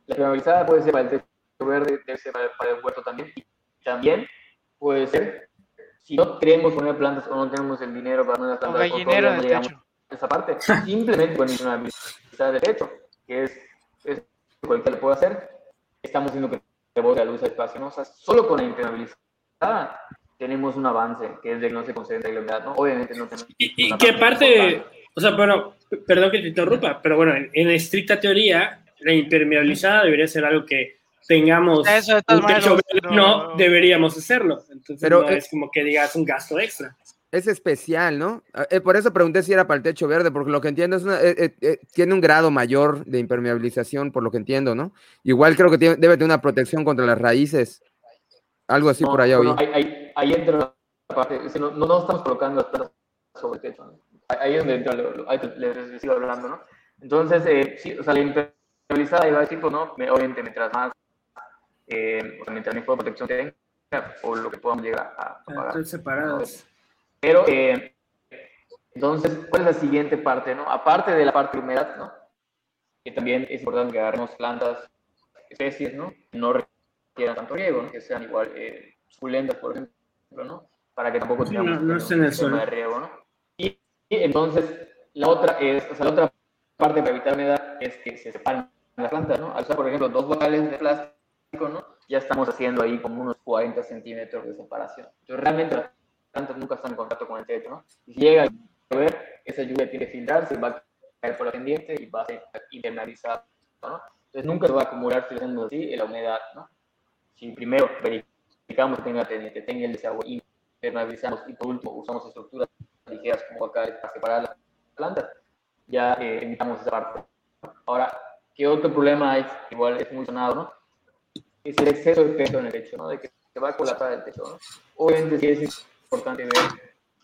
la impermeabilizada puede ser para el techo verde, debe ser para, para el huerto también. Y también puede ser, si no queremos poner plantas o no tenemos el dinero para poner plantas, o gallinero no el llegamos techo. a esa parte, simplemente con impermeabilizar el techo, que es, es cualquiera lo puede hacer, estamos haciendo que rebote la luz al espacio, ¿no? O sea, solo con la impermeabilizada tenemos un avance, que es de que no se concentre la humedad, ¿no? Obviamente no tenemos... Y, y una que parte o sea, bueno, perdón que te interrumpa, pero bueno, en, en estricta teoría, la impermeabilizada debería ser algo que tengamos Eso, de un techo no- no deberíamos hacerlo. Entonces Pero, no es como que digas un gasto extra. Es especial, ¿no? Ah, eh, por eso pregunté si era para el techo verde, porque lo que entiendo es una, eh, eh, eh, tiene un grado mayor de impermeabilización, por lo que entiendo, ¿no? Igual creo que tiene- debe tener una protección contra las raíces. Algo así No, por allá oí. ahí, ahí, ahí entra la parte, no, no, no estamos colocando las plantas sobre el techo, ¿no? Ahí- Ahí es donde entra, lo- lo- ahí les, les sigo hablando, ¿no? Entonces, eh, sí, o sea, la impermeabilizada iba a decir, pues, no, me- obviamente, mientras más, eh, o sea, mientras mejor protección tenga, o lo que podamos llegar a, a pagar. Están separadas. Pero, eh, entonces, ¿cuál es la siguiente parte, no? Aparte de la parte de humedad, ¿no? Que también es importante que agarremos plantas, especies, ¿no? No requieran tanto riego, ¿no? Que sean igual eh, suculentas, por ejemplo, ¿no? Para que tampoco tengamos no- no un en el de riego, ¿no? Y, y entonces, la otra es, o sea, la otra parte para evitar humedad es que se separen las plantas, ¿no? Al usar, por ejemplo, dos vocales de plástico, ¿no? Ya estamos haciendo ahí como unos 40 centímetros de separación. Entonces, realmente las plantas nunca están en contacto con el techo, ¿no? Y si llega a llover, esa lluvia tiene que filtrarse, va a caer por la pendiente y va a ser internalizada, ¿no? Entonces, nunca se va a acumular, si lo así, en la humedad, ¿no? Si primero verificamos que tenga pendiente, tenga el desagüe, internalizamos y por último usamos estructuras ligeras como vocales para separar las plantas, ya eh, evitamos esa parte. Ahora, ¿qué otro problema hay? Igual es muy sonado, ¿no? Es el exceso de peso en el techo, ¿no? De que se va a colapsar el techo, ¿no? Obviamente sí es importante ver,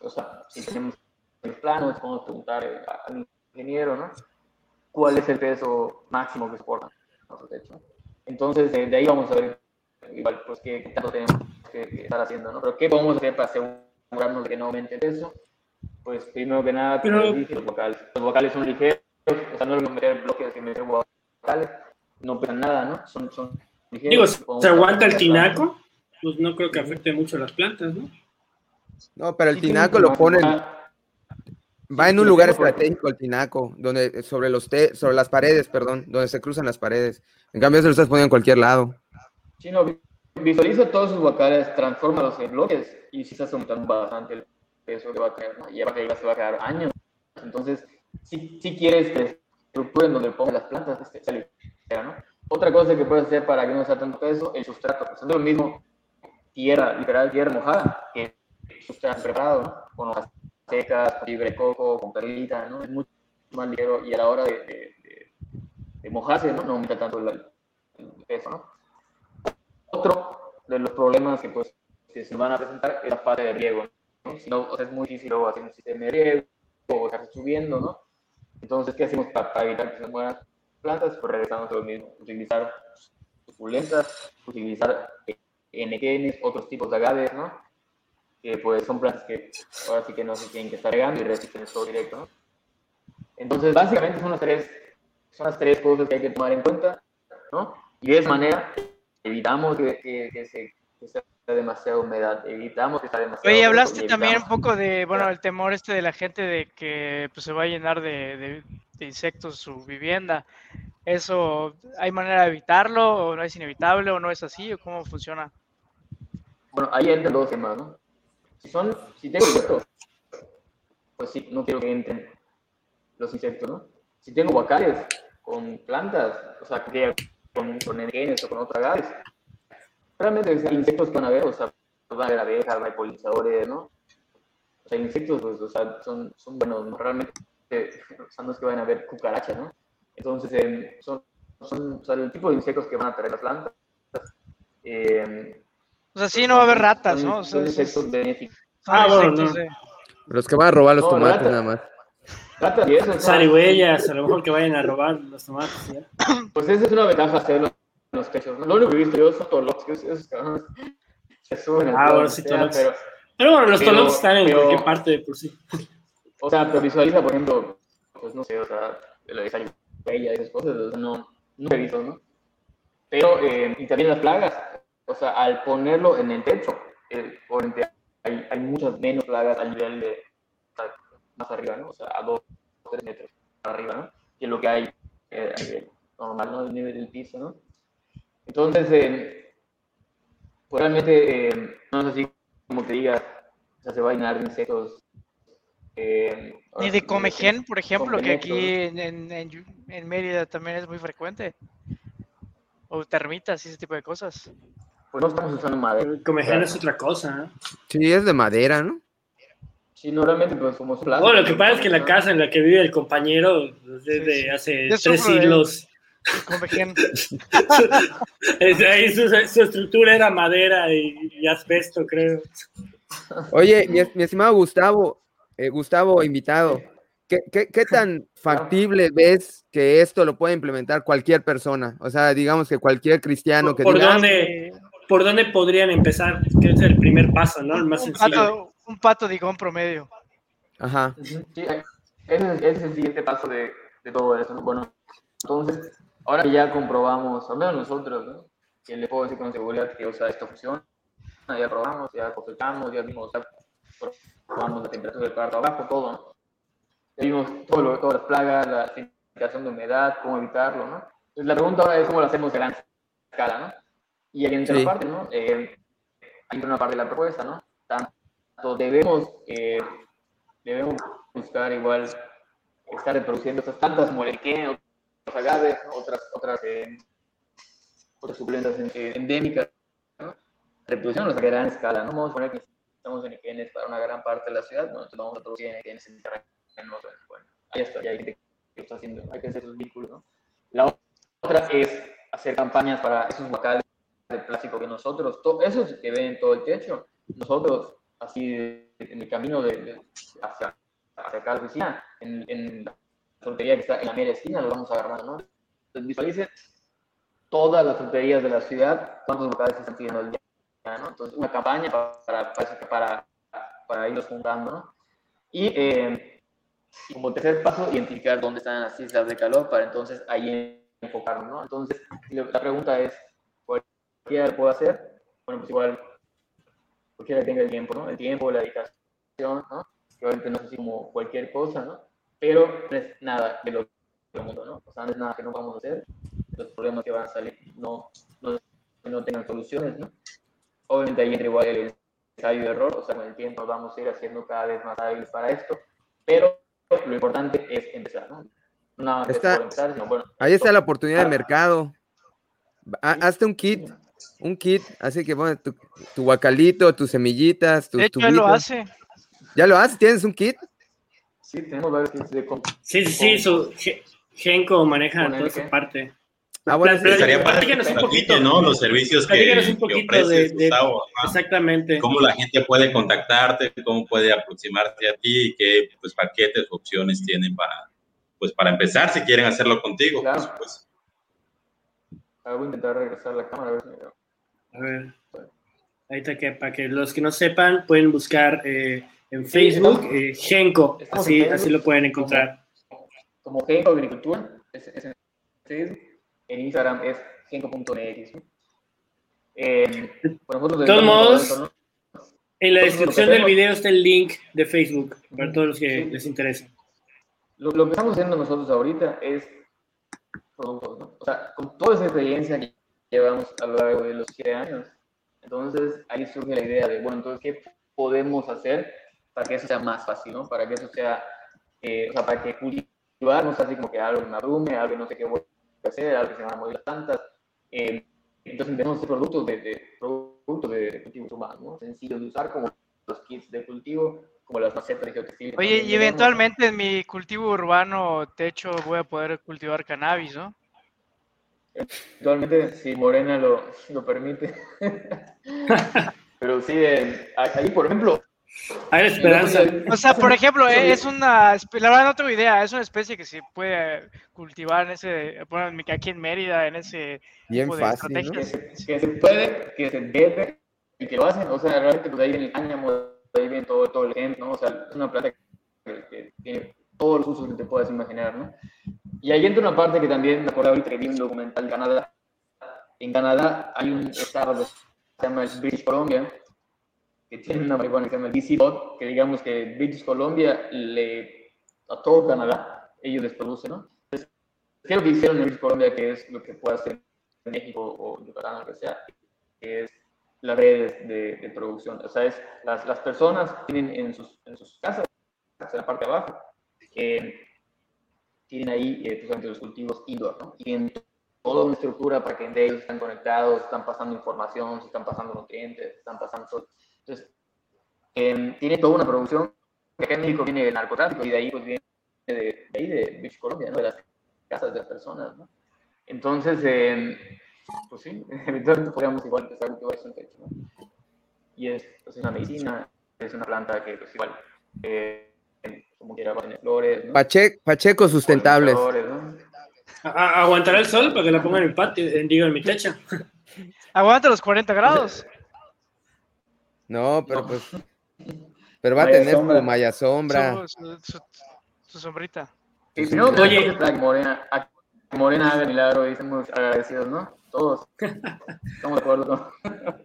o sea, si tenemos los planos, podemos preguntar eh, a- al ingeniero, ¿no? ¿Cuál es el peso máximo que soporta nuestro techo? Entonces, eh, de ahí vamos a ver, igual, pues, qué tanto tenemos que, que estar haciendo, ¿no? Pero, ¿qué podemos hacer para asegurarnos de que no aumente el peso? Pues, primero que nada, como Pero- dije, los vocales. Los vocales son ligeros, o sea, no es meter bloques que meter vocales, no pesan nada, ¿no? Son, son. Digo, ¿se aguanta el tinaco? Pues no creo que afecte mucho a las plantas, ¿no? No, pero el tinaco lo ponen, va en un lugar estratégico el tinaco, donde sobre los te- sobre las paredes, perdón, donde se cruzan las paredes. En cambio, eso lo estás poniendo en cualquier lado. Sí, no, vi- visualiza todos sus vocales, transfórmalos en bloques y si estás aumentando bastante el peso que va a tener, ¿no? Y aparte ya se va a quedar años. Entonces, si, si quieres que estructura en donde pongas las plantas, este, ¿no? Otra cosa que puedes hacer para que no sea tanto peso, el sustrato. Pues, es lo mismo tierra, literal, tierra mojada, que sustrato preparado, ¿no? Con hojas secas, con fibra de coco, con perlita, ¿no? Es mucho más ligero y a la hora de, de- de- de mojarse, ¿no? No aumenta tanto el, el peso, ¿no? Otro de los problemas que pues que se van a presentar es la parte de riego, ¿no? Si no, o sea, es muy difícil luego hacer un sistema de riego o estar subiendo, ¿no? Entonces, ¿qué hacemos para, para evitar que se mueran plantas? Pues regresamos a lo mismo, utilizar suculentas, utilizar eh, enequenes, otros tipos de agaves, ¿no? Que pues son plantas que ahora sí que no se tienen que estar regando y resisten el sol directo, ¿no? Entonces, básicamente son las tres, son las tres cosas que hay que tomar en cuenta, ¿no? Y de esa manera evitamos que, que, que se, que sea demasiada humedad, evitamos que sea demasiado Oye, hablaste también un poco de, bueno, el temor este de la gente de que pues, se va a llenar de, de- de insectos su vivienda. ¿Eso hay manera de evitarlo o no es inevitable o no es así o cómo funciona? Bueno, ahí entran dos temas, ¿no? Si son, si tengo insectos, pues sí, no quiero que entren los insectos, ¿no? Si tengo guacales con plantas, o sea, que con, con o con otras agaves, realmente o sea, insectos que van a ver, o sea, van a haber abejas, va a haber polinizadores, ¿no? O sea, insectos, pues, o sea, son, son buenos, ¿no? realmente, o sea, no es que vayan a haber cucarachas, ¿no? Entonces, eh, son, son, o sea, el tipo de insectos que van a traer las plantas. Eh, O sea, sí, no va a haber ratas, son- ¿no? O sea, son insectos benéficos. Ah, bueno, insectos no. Los que van a robar los No, tomates rata. nada más. Ratas y eso, ¿no? Zarigüeyas, a lo mejor que vayan a robar los tomates. ¿ya? Pues esa es una ventaja hacerlo los. ¿no? Lo único que he visto yo son tolox, que es- esos cabrones se suben Ah, bueno, sí, pero, Pero bueno, los tolotes están en pero- cualquier parte de por sí. o sea, pero visualiza, por ejemplo, pues no sé, o sea, la de zarigüeya y esas cosas, o sea, no, no he visto, ¿no? Pero, eh, y también las plagas, o sea, al ponerlo en el techo, eh, obviamente hay, hay muchas menos plagas al nivel de, más arriba, ¿no? O sea, a dos o tres metros arriba, ¿no? Que lo que hay eh, normal, ¿no? Al nivel del piso, ¿no? Entonces, eh, pues realmente, eh, no es así como te digas, o sea, se va a llenar de insectos. eh, Ni de comején, por ejemplo, que aquí en, en, Mérida también es muy frecuente. O termitas y ese tipo de cosas. Pues no estamos usando madera. El comején es otra cosa. ¿eh? Sí, es de madera, ¿no? Sí, no, realmente, pues somos plástico. Bueno, lo que pasa es que la casa en la que vive el compañero desde Sí, hace tres siglos, Comején. [LAUGHS] es- ahí su, su estructura era madera y, y asbesto, creo. Oye, mi, mi estimado Gustavo, eh, Gustavo invitado, ¿qué, qué, qué tan factible ves que esto lo puede implementar cualquier persona? O sea, digamos que cualquier cristiano que ¿Por diga, "Ah, dónde? por dónde podrían empezar, que es el primer paso, ¿no? El más un, sencillo. pato, un pato digón promedio. Ajá. Sí, ese es, es el siguiente paso de, de todo eso. ¿no? Bueno, entonces, ahora que ya comprobamos, al menos nosotros, ¿no? que le puedo decir con seguridad que o sea, esta función, ya probamos, ya cosechamos, ya vimos, ya probamos la temperatura del cuarto abajo, todo, ¿no? Ya vimos todo lo, todas las plagas, la filtración de humedad, cómo evitarlo, ¿no? Entonces, la pregunta ahora es cómo lo hacemos a gran escala, ¿no? Y ahí entra Sí. parte, ¿no? Eh, hay una parte de la propuesta, ¿no? Tanto debemos, eh, debemos buscar igual estar reproduciendo estas plantas como los agaves, otras, otras, eh, otras suculentas eh, endémicas, ¿no? Reproducción a gran escala, ¿no? Vamos a poner que estamos en equenes para una gran parte de la ciudad, bueno, entonces vamos a producir en equenes en terrenos, bueno, ahí está, ya hay gente que está haciendo, hay que hacer esos vínculos, ¿no? La otra es hacer campañas para esos guacales de plástico que nosotros, esos que ven en todo el techo, nosotros, así en el camino de, de- hacia, hacia acá la oficina, en, en la frutería que está en la media esquina, lo vamos agarrando, ¿no? Entonces visualicen todas las fruterías de la ciudad, cuántos locales están siguiendo el día, ¿no? Entonces, una campaña para, para, para, para, irlos juntando, ¿no? Y eh, como tercer paso, identificar dónde están las islas de calor para entonces ahí enfocarnos, ¿no? Entonces, la pregunta es, ¿cualquiera lo puede hacer? Bueno, pues igual, cualquiera tenga el tiempo, ¿no? El tiempo, la dedicación, ¿no? Que obviamente no es así como cualquier cosa, ¿no? Pero no es nada de lo que mundo, ¿no? O sea, no es nada que no vamos a hacer, los problemas que van a salir no, no, no tengan soluciones, ¿no? Obviamente ahí entra igual el ensayo y error, o sea, con el tiempo nos vamos a ir haciendo cada vez más hábiles para esto, pero lo importante es empezar, ¿no? No Está- por empezar, sino bueno. Ahí está la oportunidad de mercado. Ha- Hazte un kit, un kit, así que pones tu, tu guacalito, tus semillitas, tus De hecho, él lo hace. ¿Ya lo haces? ¿Tienes un kit? Sí, tenemos varios kits de comp- Sí, sí, sí, su maneja Con toda esa que- parte. Ah, bueno. Estaría padre que un poquito. ¿no? Los servicios que, un que poquito ofreces, de- de- Gustavo. Exactamente. cómo la gente puede contactarte, cómo puede aproximarse a ti y qué pues, paquetes o opciones tienen para, pues, para empezar si quieren hacerlo contigo. Claro. Pues, pues, Voy a intentar regresar a la cámara. A ver si me. A ver. Ahorita que para que los que no sepan pueden buscar eh, en Facebook estamos- eh, Genco, estamos así, en Facebook así lo pueden encontrar. Como Genco Agricultura, es, es en Facebook. En Instagram es genco.mx. ¿no? Eh, De todos modos. En la descripción del video está el link de Facebook para todos los que Sí. les interese. Lo, lo que estamos haciendo nosotros ahorita es productos, ¿no? O sea, con toda esa experiencia que llevamos a lo largo de los siete años, entonces ahí surge la idea de, bueno, entonces, ¿qué podemos hacer para que eso sea más fácil, ¿no? Para que eso sea, eh, o sea, para que cultivar no sea así como que algo me abrume, algo que no sé qué voy a hacer, algo que se van a mover las plantas. Eh, entonces, tenemos productos de, de, productos de cultivos humanos, ¿no? Sencillos de usar como los kits de cultivo, como las macetas de Oye, y eventualmente en mi cultivo urbano techo voy a poder cultivar cannabis, ¿no? Actualmente, si Morena lo, lo permite. [LAUGHS] Pero sí, eh, ahí, por ejemplo. Hay esperanza. O sea, por ejemplo, eh, es una, la verdad no tengo idea, es una especie que se puede cultivar en ese, bueno, aquí en Mérida, en ese Bien tipo de fácil, ¿no? Que estrategias. se, que se puede, que se debe y que lo hacen. O sea, realmente, pues ahí viene el cáñamo, ahí viene todo, todo el gen, ¿no? O sea, es una planta que, que tiene todos los usos que te puedas imaginar, ¿no? Y ahí entra una parte que también me acuerdo ahorita que vi un documental en Canadá. En Canadá hay un estado que se llama el British Columbia, que tiene una marihuana que se llama BC Bot, que digamos que British Columbia le, a todo Canadá, ellos les producen, ¿no? Entonces, ¿qué es lo que hicieron en British Columbia, que es lo que puede hacer México o Yucatán, lo que sea? Que es las redes de, de producción. O sea, es, las, las personas tienen en sus, en sus casas, en la parte de abajo, eh, tienen ahí eh, precisamente los cultivos indoor, ¿no? Y en toda una estructura para que entre ellos están conectados, están pasando información, están pasando nutrientes, están pasando. Entonces, eh, tiene toda una producción que acá en México viene del narcotráfico y de ahí pues viene de, de ahí de British Columbia, ¿no? De las casas de las personas, ¿no? Entonces, eh, pues sí, [LAUGHS] eventualmente podríamos igual empezar en techo, ¿no? Y es, pues, una medicina, es una planta que pues igual, eh, como quiera, va a tener flores, ¿no? Pache- Pacheco sustentables. Polinizadores, ¿no? ¿Aguantará el sol para que la pongan en el patio, en, digo, en mi techo? [LAUGHS] Aguanta los 40 grados. No, pero No. pues. Pero va a tener sombra. su malla sombra. Su, su- su- su sombrita. Y si no, Oye. A Morena, a Morena haga milagro y estamos agradecidos, ¿no? Todos. [LAUGHS] Estamos de acuerdo.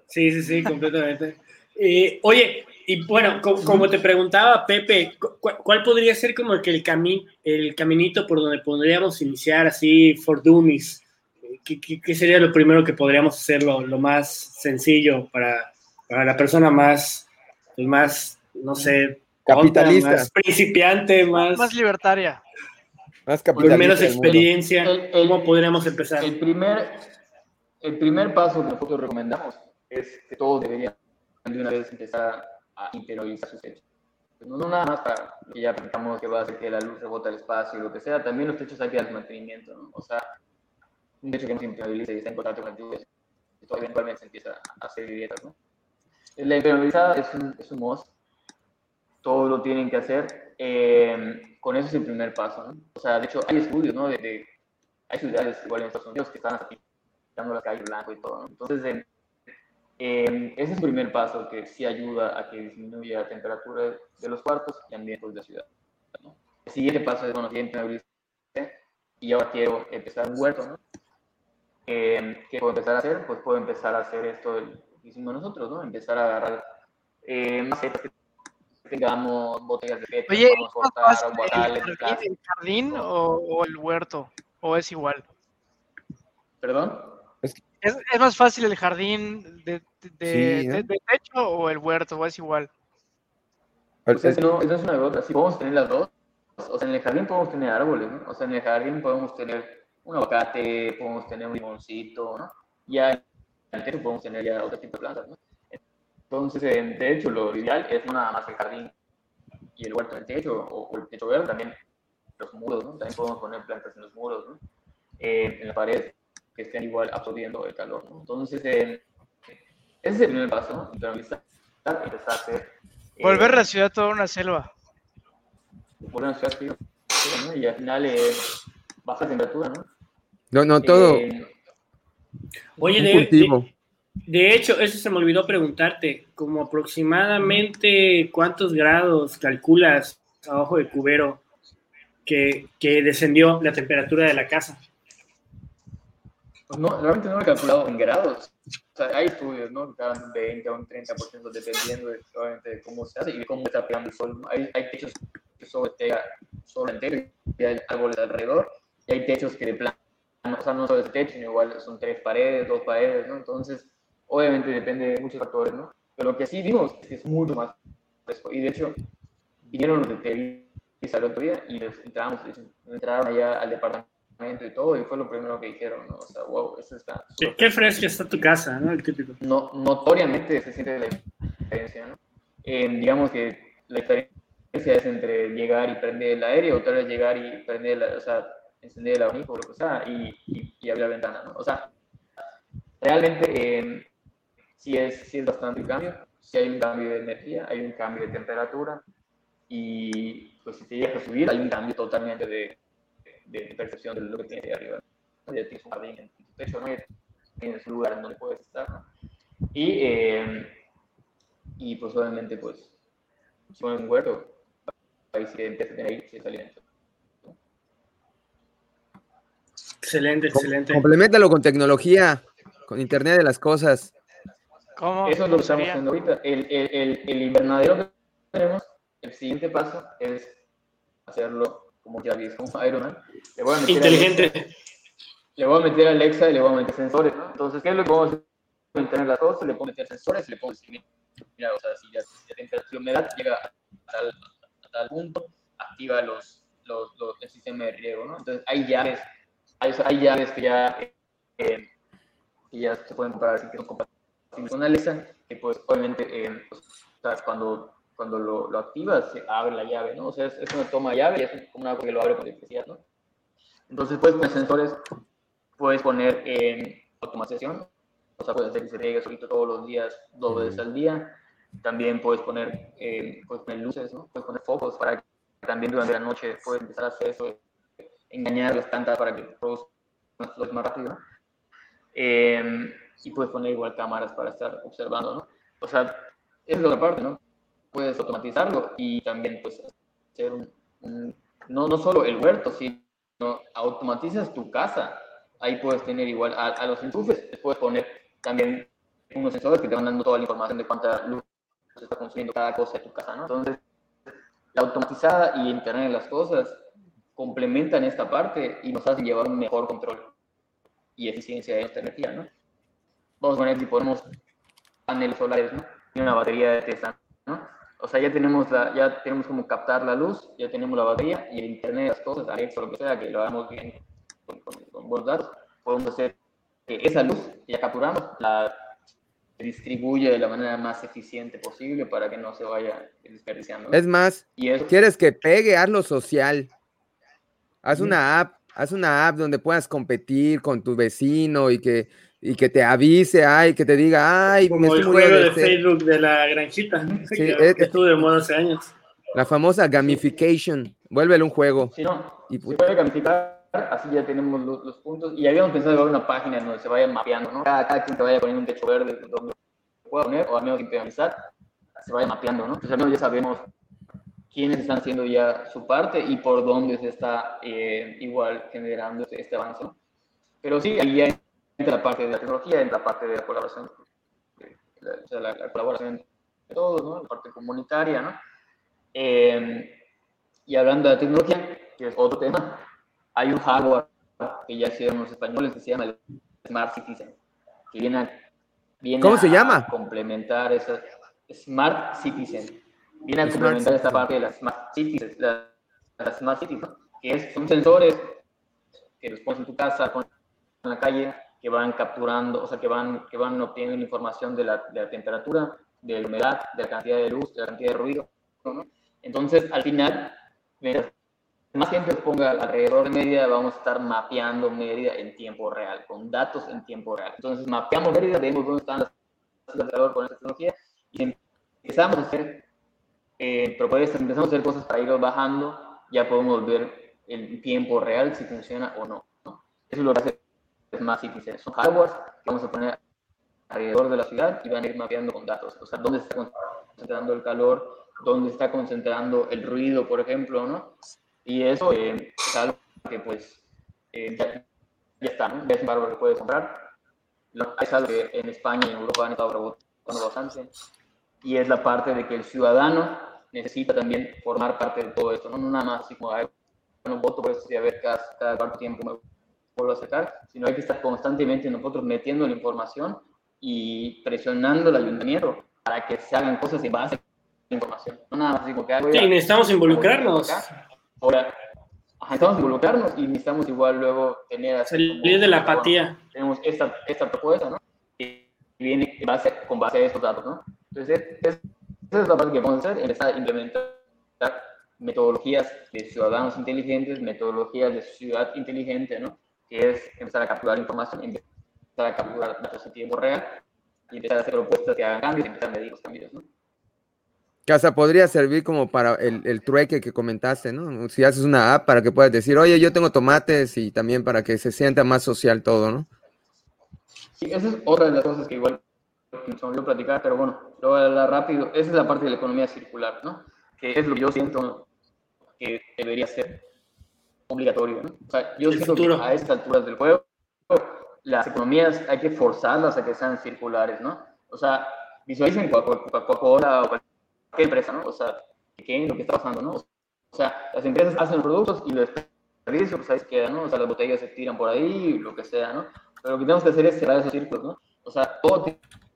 Sí, sí, sí, completamente. Eh, oye, y bueno, co- como te preguntaba Pepe, cu- cu- ¿cuál podría ser como el, que el, cami el caminito por donde podríamos iniciar así for dummies? ¿Qué, qué- qué sería lo primero que podríamos hacer lo, lo más sencillo para, para la persona más, pues más, no sé, Capitalista. más principiante, más, Más libertaria. Más con capitalista. menos del mundo. experiencia? El- el- ¿Cómo podríamos empezar? El primer, el primer paso que nosotros recomendamos es que todos deberían de una vez empezar a interiorizar sus techos. No, no nada más para que ya pensamos que va a hacer que la luz rebota al espacio y lo que sea, también los techos hay que darles mantenimiento, ¿no? O sea, un techo que no se interioriza y está en contacto con el eventualmente se empieza a hacer grietas, ¿no? La impermeabilizada es un, es un must, todo lo tienen que hacer, eh, con eso es el primer paso, ¿no? O sea, de hecho, hay estudios, ¿no? De, de- hay ciudades igual en Estados Unidos que están pintando la calle blanco y todo, ¿no? Entonces, eh, eh, ese es el primer paso que sí ayuda a que disminuya la temperatura de los cuartos y ambientes de la ciudad. ¿no? El siguiente paso es, bueno, ya y ahora quiero empezar un huerto, ¿no? Eh, ¿Qué puedo empezar a hacer? Pues puedo empezar a hacer esto que hicimos nosotros, ¿no? Empezar a agarrar eh, macetas que tengamos, botellas de PET, Oye, vamos ¿es a más cortar, guacales, el jardín, plástico. el jardín o, o el huerto? ¿O es igual? ¿Perdón? ¿Es, es más fácil el jardín de, de, de- Sí, ¿no? de- de techo o el huerto? ¿O es igual? Pues es no, es una de otras. Si podemos tener las dos, o sea, en el jardín podemos tener árboles, ¿no? O sea, en el jardín podemos tener un aguacate, podemos tener un limoncito, ¿no? Ya techo podemos tener ya otro tipo de plantas, ¿no? Entonces, eh, de hecho, lo ideal es no nada más el jardín y el huerto en el techo, o, o el techo verde, también los muros, ¿no? También podemos poner plantas en los muros, ¿no? Eh, en la pared, que estén igual absorbiendo el calor, ¿no? Entonces, eh, ese es el primer paso, ¿no? Impermeabilizar, empezar a hacer... eh, Volver la ciudad toda una selva. por una ciudad ¿no? y al final eh, baja temperatura, ¿no? No, no, todo. Oye, de, cultivo. de- de hecho, eso se me olvidó preguntarte, como aproximadamente cuántos grados calculas abajo de cubero que, que descendió la temperatura de la casa. pues no, realmente no lo he calculado en grados. O sea, hay estudios, ¿no? Que dan un 20 o un 30% dependiendo de, obviamente, de cómo se hace y de cómo está pegando el sol. hay techos que solo pega sol entero y hay árboles alrededor, y hay techos que de plano, o sea, no solo es techo, igual son tres paredes, dos paredes, ¿no? Entonces, obviamente depende de muchos factores, ¿no? Pero lo que sí vimos es que es mucho más fresco. Y de hecho, vinieron los de Televisa el otro día y les entramos, entraron allá al departamento y todo, y fue lo primero que dijeron, ¿no? O sea, wow, eso está... Qué, qué fresca está tu casa, ¿no? El típico. No, notoriamente se siente la diferencia, ¿no? Eh, digamos que la diferencia es entre llegar y prender el aire o tal vez llegar y prender, la, o sea, encender el abanico o lo que sea y, y, y abrir la ventana, ¿no? O sea, realmente eh, sí, es, sí es bastante el cambio, sí hay un cambio de energía, hay un cambio de temperatura y pues si te llegas a subir hay un cambio totalmente de, de, de percepción de lo que tienes ahí arriba. ¿no? Ya tienes un jardín en tu techo, ¿no? Tienes un lugar en donde puedes estar, ¿no? Y, eh, y pues obviamente pues si pones un huerto, ahí sí empieza a tener ahí cierto alimento. Excelente, Com- excelente. Compleméntalo con tecnología, con Internet de las cosas. ¿Cómo? Eso es lo que estamos haciendo ahorita. El, el, el, el invernadero que tenemos, el siguiente paso es hacerlo como ya viste, como Iron Man. Le voy a meter Inteligente. Alexa, le voy a meter a Alexa y le voy a meter sensores, ¿no? Entonces, ¿qué es lo que vamos a hacer? las cosas, le puedo meter sensores le puedo decir, mira, o sea, si ya, si la humedad llega a tal, a tal punto, activa los, los, los, el sistema de riego, ¿no? Entonces, hay llaves, hay, hay llaves que ya, eh, que ya se pueden comprar, así que son compatibles con Alexa, que pues obviamente eh, pues, sea, cuando, cuando lo, lo, activas se abre la llave, ¿no? O sea, es, es una toma llave y es como una que lo abre con electricidad, ¿no? Entonces puedes poner sensores, puedes poner eh, automatización, o sea, puedes hacer que se riegue solito todos los días, dos veces al día. También puedes poner, eh, puedes poner luces, ¿no? Puedes poner focos para que también durante la noche puedes empezar a hacer eso, engañar las plantas para que produzcan más rápido. Eh, y puedes poner igual cámaras para estar observando, ¿no? O sea, es la otra parte, ¿no? Puedes automatizarlo y también pues hacer un, no, no solo el huerto, sino automatizas tu casa. Ahí puedes tener igual a, los enchufes, puedes poner también unos sensores que te van dando toda la información de cuánta luz está consumiendo cada cosa de tu casa, ¿no? Entonces, la automatizada y Internet de las cosas complementan esta parte y nos hacen llevar un mejor control y eficiencia de esta energía, ¿no? Vamos a poner si ponemos paneles solares, ¿no? Y una batería de Tesla, ¿no? O sea, ya tenemos, la, ya tenemos como captar la luz, ya tenemos la batería y el Internet de las cosas, Alexa, lo que sea, que lo hagamos bien con, con, buenos datos, podemos hacer que esa luz que ya capturamos la distribuye de la manera más eficiente posible para que no se vaya desperdiciando. Es más, quieres que pegue, hazlo social. Haz una app, haz una app donde puedas competir con tu vecino y que, y que te avise, ay, que te diga, ay, como el juego de, Facebook de la granjita, [LAUGHS] sí, que, estuvo de moda hace años. La famosa gamification, vuélvelo un juego. Sí, no, y, se puede gamificar, así ya tenemos los, puntos, y habíamos pensado en una página donde se vaya mapeando, ¿no? Cada, cada quien te vaya poniendo un techo verde donde pueda poner, o al menos implementar, se vaya mapeando, ¿no? Entonces al menos ya sabemos quiénes están haciendo ya su parte y por dónde se está eh, igual generando este, este avance. Pero sí, ahí ya entra la parte de la tecnología, entra la parte de la colaboración, o sea, la, colaboración de todos, ¿no? la parte comunitaria. ¿no? Eh, y hablando de la tecnología, que es otro tema, hay un hardware que ya hicieron los españoles que se llama el Smart Citizen, que viene a, viene ¿Cómo se llama? complementar esa Smart Citizen viene a complementar esta parte de las Smart Cities, las Smart Cities, que es, son sensores que los pones en tu casa, en la calle, que van capturando, o sea, que van, que van obteniendo información de la, de la temperatura, de la humedad, de la cantidad de luz, de la cantidad de ruido. ¿no? Entonces, al final, mientras más tiempo ponga alrededor de Mérida, vamos a estar mapeando Mérida en tiempo real, con datos en tiempo real. Entonces, mapeamos Mérida, vemos dónde están las alrededor con esta tecnología y empezamos a hacer eh, propuestas, empezamos a hacer cosas para irlo bajando, ya podemos ver en tiempo real si funciona o no. Eso es lo que hace más difícil. Son hardware que vamos a poner alrededor de la ciudad y van a ir mapeando con datos. O sea, dónde está concentrando el calor, dónde está concentrando el ruido, por ejemplo, ¿no? Y eso eh, es algo que, pues, eh, ya, está, ¿no? Ya es un que puedes comprar. Es algo que en España y en Europa han estado rebotando bastante. Y es la parte de que el ciudadano necesita también formar parte de todo esto, no, nada más así como, bueno, voto por esto y a ver cada, cada cuánto tiempo me vuelvo a sacar, sino hay que estar constantemente nosotros metiendo la información y presionando al ayuntamiento para que se hagan cosas en base a la información. No nada más así como que... Sí, necesitamos involucrarnos. Ahora, necesitamos involucrarnos y necesitamos igual luego tener... Salir de la apatía. tenemos esta, esta propuesta, ¿no? Y viene base, con base a estos datos, ¿no? Entonces, es, esa es la parte que vamos a hacer, empezar a implementar metodologías de ciudadanos inteligentes, metodologías de ciudad inteligente, ¿no? Que es empezar a capturar información, empezar a capturar datos en tiempo real y empezar a hacer propuestas que hagan cambios y empezar a medir los cambios, ¿no? Casa podría servir como para el, el, trueque que comentaste, ¿no? Si haces una app para que puedas decir, oye, yo tengo tomates y también para que se sienta más social todo, ¿no? Sí, esa es otra de las cosas que igual me olvidó platicar, pero bueno, lo voy a hablar rápido. Esa es la parte de la economía circular, ¿no? Que es lo que yo siento que debería ser obligatorio, ¿no? O sea, yo siento que a estas alturas del juego, las economías hay que forzarlas a que sean circulares, ¿no? O sea, visualicen Coca-Cola o cualquier empresa, ¿no? O sea, ¿qué es lo que está pasando, no? O sea, las empresas hacen los productos y los desperdicios, pues ahí queda, ¿no? O sea, las botellas se tiran por ahí, lo que sea, ¿no? Pero lo que tenemos que hacer es cerrar esos círculos, ¿no? O sea, todo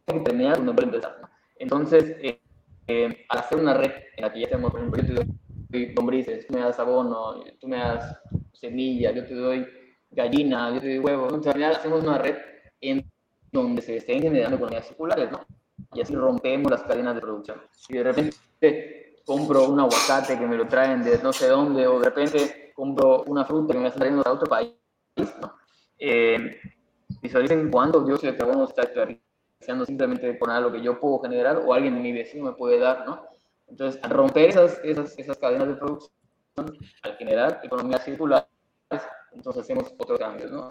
que terminar donde puede empezar. Entonces, eh, eh, al hacer una red en la que ya tenemos un proyecto de lombrices, tú me das abono, tú me das semilla, yo te doy gallina, yo te doy huevo, entonces al final hacemos una red en donde se estén generando economías circulares, ¿no? Y así rompemos las cadenas de producción. Si de repente compro un aguacate que me lo traen de no sé dónde, o de repente compro una fruta que me está trayendo de otro país, ¿no? Eh, visualicen cuándo yo sé que vamos a estar simplemente por algo que yo puedo generar o alguien de mi vecino me puede dar, ¿no? Entonces, al romper esas, esas, esas cadenas de producción, al generar economía circular, entonces hacemos otros cambios, ¿no?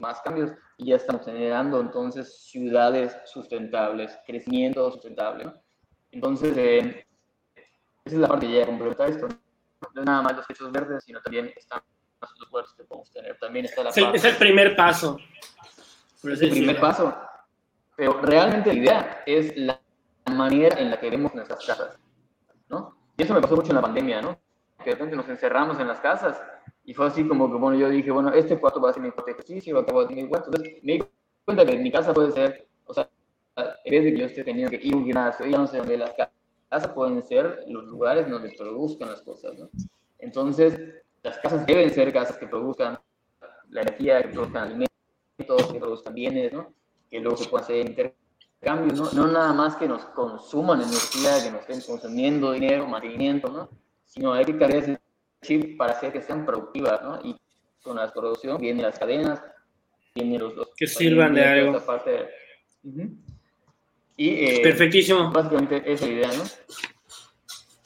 más cambios y ya estamos generando entonces ciudades sustentables, crecimiento sustentable. ¿no? Entonces, eh, esa es la parte que ya complementa esto. No es nada más los techos verdes, sino también están los que podemos tener. También está la es, el, parte, es el primer paso. es el primer paso. Pero realmente la idea es la manera en la que vemos nuestras casas. ¿no? Y eso me pasó mucho en la pandemia, ¿no? Que de repente nos encerramos en las casas y fue así como que, bueno, yo dije, bueno, este cuarto va a ser mi cuarto de ejercicio, acabo de mi cuarto. Entonces me di cuenta que mi casa puede ser, o sea, en vez de que yo esté teniendo que ir a un gimnasio, ya no sé dónde las casas pueden ser los lugares donde produzcan las cosas, ¿no? Entonces, las casas deben ser casas que produzcan la energía, que produzcan alimentos, que produzcan bienes, ¿no? Que luego se puedan hacer intercambios, ¿no? No nada más que nos consuman energía, que nos estén consumiendo dinero, mantenimiento, ¿no? Sino hay que cargar ese chip para hacer que sean productivas, ¿no? Y con la producción vienen las cadenas, vienen los... los que sirvan de algo. Parte. Uh -huh. Y, eh, Perfectísimo. Básicamente esa idea, ¿no?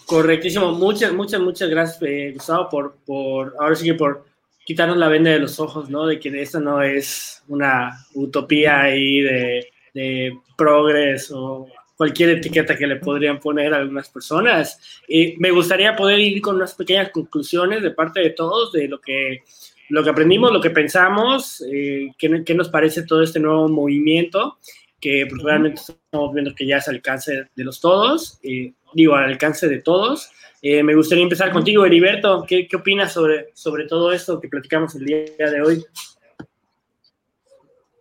Correctísimo. Muchas, muchas, muchas gracias, eh, Gustavo, por, por, ahora sí que por quitarnos la venda de los ojos, ¿no? De que esto no es una utopía ahí de, de progres o cualquier etiqueta que le podrían poner a algunas personas. Y me gustaría poder ir con unas pequeñas conclusiones de parte de todos de lo que, lo que aprendimos, lo que pensamos, eh, qué, qué nos parece todo este nuevo movimiento que pues, realmente estamos viendo que ya es al alcance de los todos, eh, digo, al alcance de todos. Eh, me gustaría empezar contigo, Heriberto. ¿Qué, ¿Qué, opinas sobre, sobre todo esto que platicamos el día de hoy?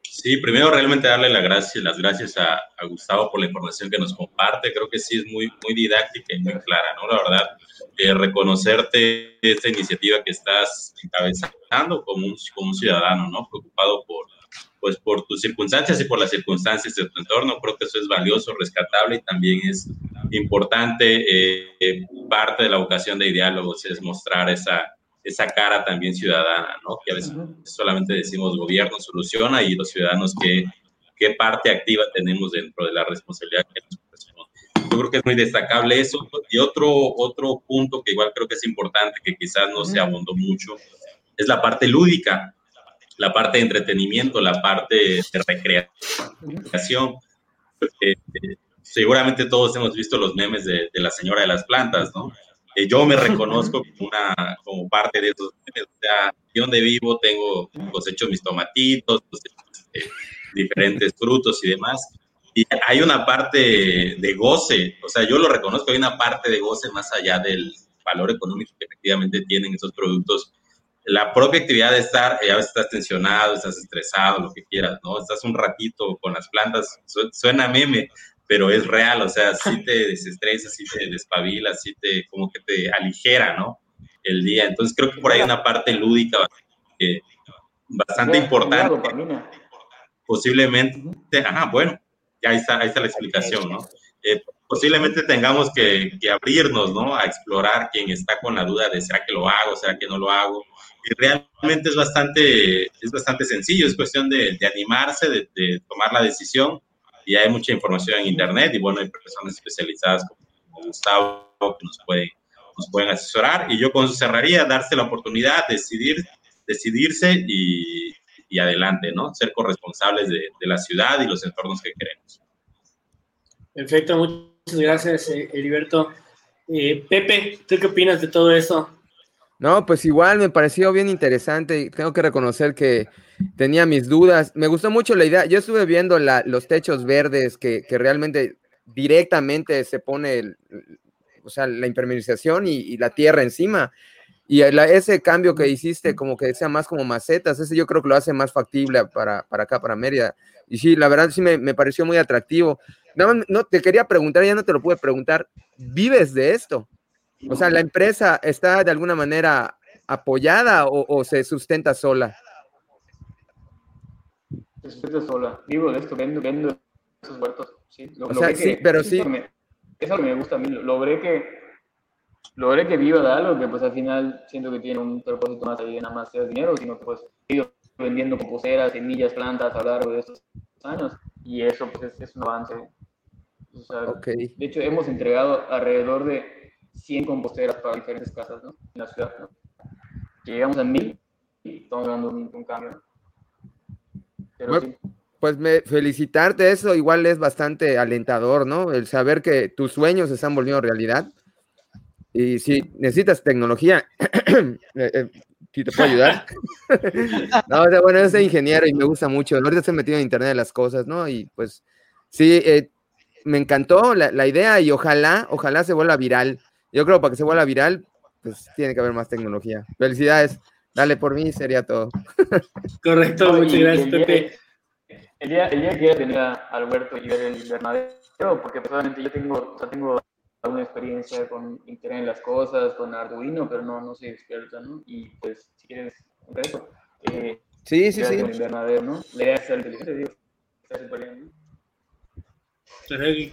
Sí, primero realmente darle las gracias, las gracias a, a, Gustavo por la información que nos comparte. Creo que sí es muy, muy didáctica y muy clara, ¿no? La verdad, eh, reconocerte esta iniciativa que estás encabezando como un, como un ciudadano, ¿no? Preocupado por, pues por tus circunstancias y por las circunstancias de tu entorno. Creo que eso es valioso, rescatable y también es importante. Eh, parte de la vocación de diálogos es mostrar esa, esa cara también ciudadana, ¿no? Que a veces solamente decimos gobierno soluciona y los ciudadanos qué, qué parte activa tenemos dentro de la responsabilidad que nos. Yo creo que es muy destacable eso. Y otro, otro punto que igual creo que es importante, que quizás no se abundó mucho, es la parte lúdica la parte de entretenimiento, la parte de recreación. Eh, seguramente todos hemos visto los memes de, de, la señora de las plantas, ¿no? Eh, yo me reconozco [LAUGHS] como, una, como parte de esos memes. O sea, yo donde vivo tengo cosecho mis tomatitos, eh, diferentes frutos y demás. Y hay una parte de goce, o sea, yo lo reconozco, hay una parte de goce más allá del valor económico que efectivamente tienen esos productos la propia actividad de estar, ya ves, estás tensionado, estás estresado, lo que quieras, ¿no? Estás un ratito con las plantas, suena meme, pero es real, o sea, sí te [LAUGHS] desestresa, sí te despabila, sí te, como que te aligera, ¿no? El día. Entonces creo que por ahí una parte lúdica bastante, bastante importante. Posiblemente, ajá, bueno, ya ahí está, ahí está la explicación, ¿no? Eh, posiblemente tengamos que, que, abrirnos, ¿no? A explorar quien está con la duda de, ¿será que lo hago? ¿Será que no lo hago? Realmente es bastante, es bastante sencillo, es cuestión de, de animarse, de, de, tomar la decisión. Y hay mucha información en Internet y bueno, hay personas especializadas como Gustavo que nos pueden, nos pueden asesorar. Y yo con eso cerraría, darse la oportunidad, decidir, decidirse y, y adelante, ¿no? Ser corresponsables de, de la ciudad y los entornos que queremos. Perfecto, muchas gracias, Heriberto. Eh, Pepe, ¿tú qué opinas de todo eso? No, pues igual me pareció bien interesante. Tengo que reconocer que tenía mis dudas. Me gustó mucho la idea. Yo estuve viendo los techos verdes que, realmente directamente se pone, o sea, la impermeabilización y, y, la tierra encima. Y ese cambio que hiciste, como que sea más como macetas, ese yo creo que lo hace más factible para, para acá, para Mérida. Y sí, la verdad sí me, me pareció muy atractivo. No, te quería preguntar, ya no te lo pude preguntar, ¿vives de esto? O sea, ¿la empresa está de alguna manera apoyada o, o se sustenta sola? Se sustenta sola. Vivo de esto, vendo, vendo esos huertos. Sí, lo, o sea, sí, que, pero sí. Eso me, eso me gusta a mí. Logré que, logré que viva de algo que pues al final siento que tiene un propósito más allá de nada más ser dinero, sino que pues he ido vendiendo composteras, semillas, plantas a lo largo de estos años y eso pues es, es un avance. O sea, okay. De hecho, hemos entregado alrededor de 100 composteras para diferentes casas ¿no? en la ciudad. ¿no? Llegamos a 1000 y estamos dando un, un cambio. Pues me, felicitarte, eso igual es bastante alentador, ¿no? El saber que tus sueños se están volviendo realidad. Y si necesitas tecnología, [CLEARS THROAT] eh, eh, si te puedo ayudar. [LAUGHS] no, o sea, bueno, yo soy ingeniero y me gusta mucho. Ahorita estoy metido en Internet de las cosas, ¿no? Y pues sí, eh, me encantó la, la, idea y ojalá, ojalá se vuelva viral. Yo creo que para que se vuelva viral, pues tiene que haber más tecnología. Felicidades. Dale por mí, sería todo. [LAUGHS] Correcto, muchas gracias, Pepe. El día, el día que tenía Alberto y ver el invernadero, porque personalmente yo tengo, o tengo alguna experiencia con Internet en las cosas, con Arduino, pero no, no soy experto, ¿no? Y pues, si quieres, eso. Eh, sí, sí, sí. El invernadero, ¿no? Idea es ser inteligente, digo, está súper bien, ¿no?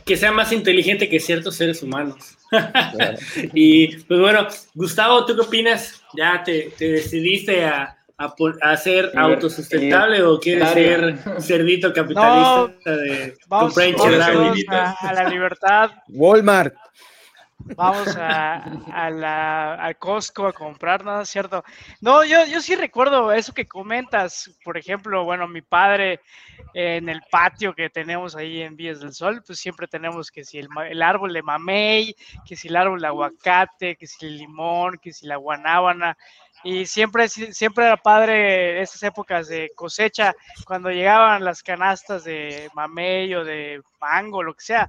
Que sea más inteligente que ciertos seres humanos. [LAUGHS] y pues bueno, Gustavo, ¿tú qué opinas? ¿Ya te, te decidiste a, a, a ser autosustentable o quieres ser cerdito capitalista no, de vamos, vamos a, a, la libertad? Walmart. Vamos a, a la, al Costco a comprar, ¿no es cierto? No, yo, yo sí recuerdo eso que comentas. Por ejemplo, bueno, mi padre en el patio que tenemos ahí en Vías del Sol, pues siempre tenemos que si el, el árbol de mamey, que si el árbol de aguacate, que si el limón, que si la guanábana y siempre, siempre era padre esas épocas de cosecha, cuando llegaban las canastas de mamey o de mango, lo que sea.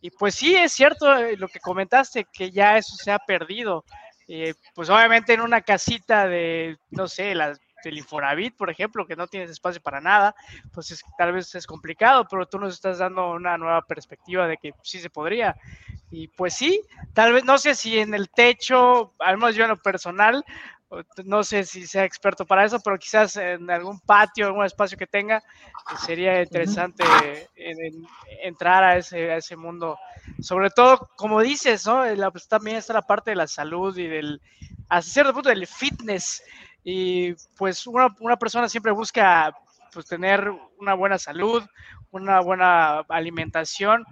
Y pues sí, es cierto eh, lo que comentaste, que ya eso se ha perdido. Eh, pues obviamente en una casita de, no sé, la, del Infonavit, por ejemplo, que no tienes espacio para nada, pues es, tal vez es complicado, pero tú nos estás dando una nueva perspectiva de que sí se podría. Y pues sí, tal vez, no sé si en el techo, al menos yo en lo personal, no sé si sea experto para eso, pero quizás en algún patio, algún espacio que tenga, sería interesante entrar a ese, a ese mundo. Sobre todo, como dices, ¿no? pues, también está la parte de la salud y del, a cierto punto, del fitness. Y pues una, una persona siempre busca pues, tener una buena salud, una buena alimentación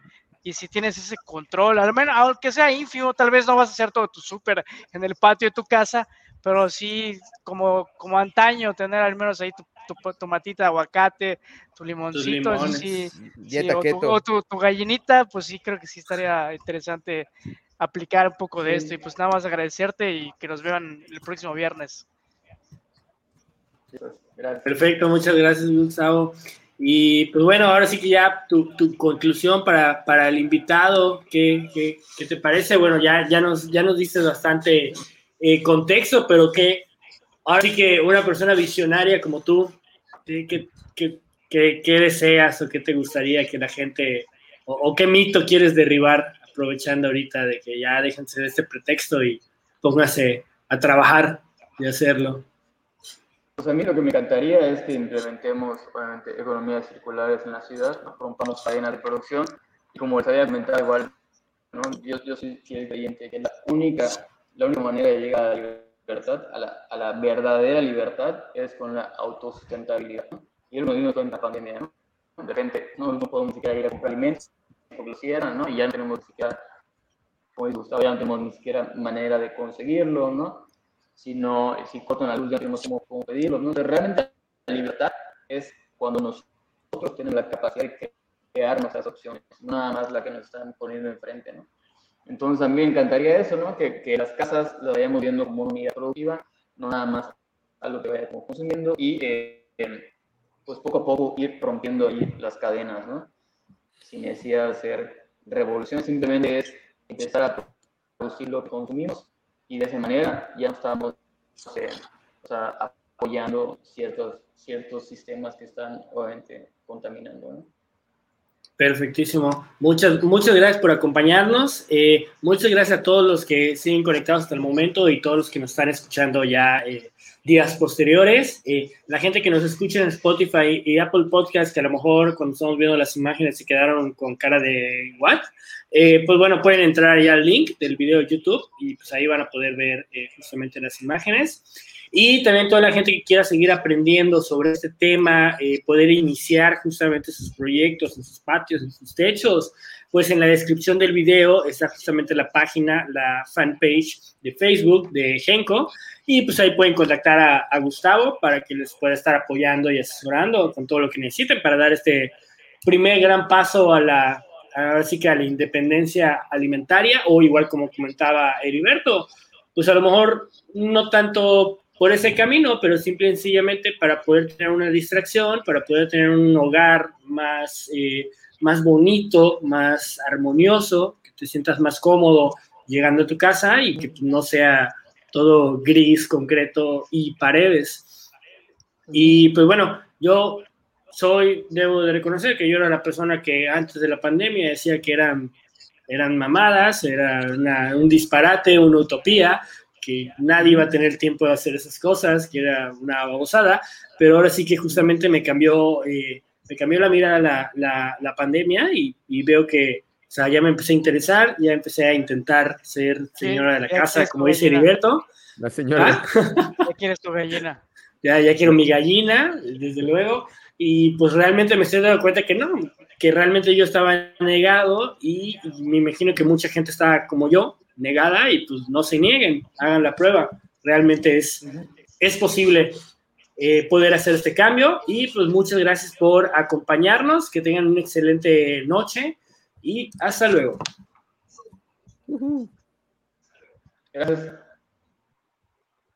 y si tienes ese control, al menos aunque sea ínfimo, tal vez no vas a hacer todo tu súper en el patio de tu casa, pero sí, como, como antaño, tener al menos ahí tu, tu tomatita de aguacate, tu limoncito, eso sí, sí o, tu, o tu, tu, gallinita, pues sí, creo que sí estaría interesante aplicar un poco de esto. Y pues nada más agradecerte y que nos vean el próximo viernes. Gracias. Perfecto, muchas gracias, Gustavo. Y pues bueno, ahora sí que ya tu, tu conclusión para, para, el invitado, ¿qué, ¿qué, qué, te parece? Bueno, ya, ya, nos, ya nos diste bastante eh, contexto, pero que ahora sí que una persona visionaria como tú, ¿qué, qué, qué deseas o qué te gustaría que la gente, o, o, qué mito quieres derribar aprovechando ahorita de que ya déjense de este pretexto y póngase a trabajar y hacerlo? Pues a mí lo que me encantaría es que implementemos, obviamente, economías circulares en la ciudad, rompamos cadenas de producción y como les había comentado igual, ¿no? yo, yo soy creyente que la única la única manera de llegar a la libertad, a la, a la verdadera libertad, es con la autosustentabilidad. Y es lo mismo con la pandemia, ¿no? De repente no, no podemos siquiera ir a comprar alimentos, porque lo hicieran, ¿no? Y ya no tenemos siquiera, como Gustavo, ya no tenemos ni siquiera manera de conseguirlo, ¿no? Si, no, si cortan la luz ya no tenemos cómo, pedirlo, ¿no? Realmente la libertad es cuando nosotros tenemos la capacidad de crear nuestras opciones, nada más la que nos están poniendo enfrente, ¿no? Entonces a mí me encantaría eso, ¿no? Que, que las casas lo vayamos viendo como una unidad productiva, no nada más a lo que vaya consumiendo y eh, pues poco a poco ir rompiendo ahí las cadenas, ¿no? Sin necesidad de hacer revolución, simplemente es empezar a producir lo que consumimos y de esa manera ya estamos sea, apoyando ciertos, ciertos sistemas que están obviamente contaminando. Perfectísimo. Muchas, muchas gracias por acompañarnos. Eh, muchas gracias a todos los que siguen conectados hasta el momento y todos los que nos están escuchando ya eh, días posteriores. Eh, la gente que nos escucha en Spotify y Apple Podcast, que a lo mejor cuando estamos viendo las imágenes se quedaron con cara de what, eh, pues bueno, pueden entrar ya al link del video de YouTube y pues ahí van a poder ver justamente las imágenes. Y también toda la gente que quiera seguir aprendiendo sobre este tema, eh, poder iniciar justamente sus proyectos en sus patios, en sus techos, pues en la descripción del video está justamente la página, la fanpage de Facebook de Genco. Y pues ahí pueden contactar a, a Gustavo para que les pueda estar apoyando y asesorando con todo lo que necesiten para dar este primer gran paso a la, así que a la independencia alimentaria o igual como comentaba Heriberto, pues a lo mejor no tanto por ese camino, pero simple y sencillamente para poder tener una distracción, para poder tener un hogar más, eh, más bonito, más armonioso, que te sientas más cómodo llegando a tu casa y que no sea todo gris, concreto y paredes. Y pues bueno, yo soy, debo de reconocer que yo era la persona que antes de la pandemia decía que eran, eran mamadas, era un disparate, una utopía, que nadie iba a tener tiempo de hacer esas cosas, que era una babosada, pero ahora sí que justamente me cambió, eh, me cambió la mirada la, la, pandemia y, y, veo que, o sea, ya me empecé a interesar, ya empecé a intentar ser señora de la casa, como dice Heriberto. La señora. ¿Ah? [LAUGHS] Ya quieres tu gallina. Ya, ya quiero mi gallina, desde luego y pues realmente me estoy dando cuenta que no, que realmente yo estaba negado y, me imagino que mucha gente está como yo, negada y pues no se nieguen, hagan la prueba, realmente es, es posible eh, poder hacer este cambio y pues muchas gracias por acompañarnos, que tengan una excelente noche y hasta luego. Gracias.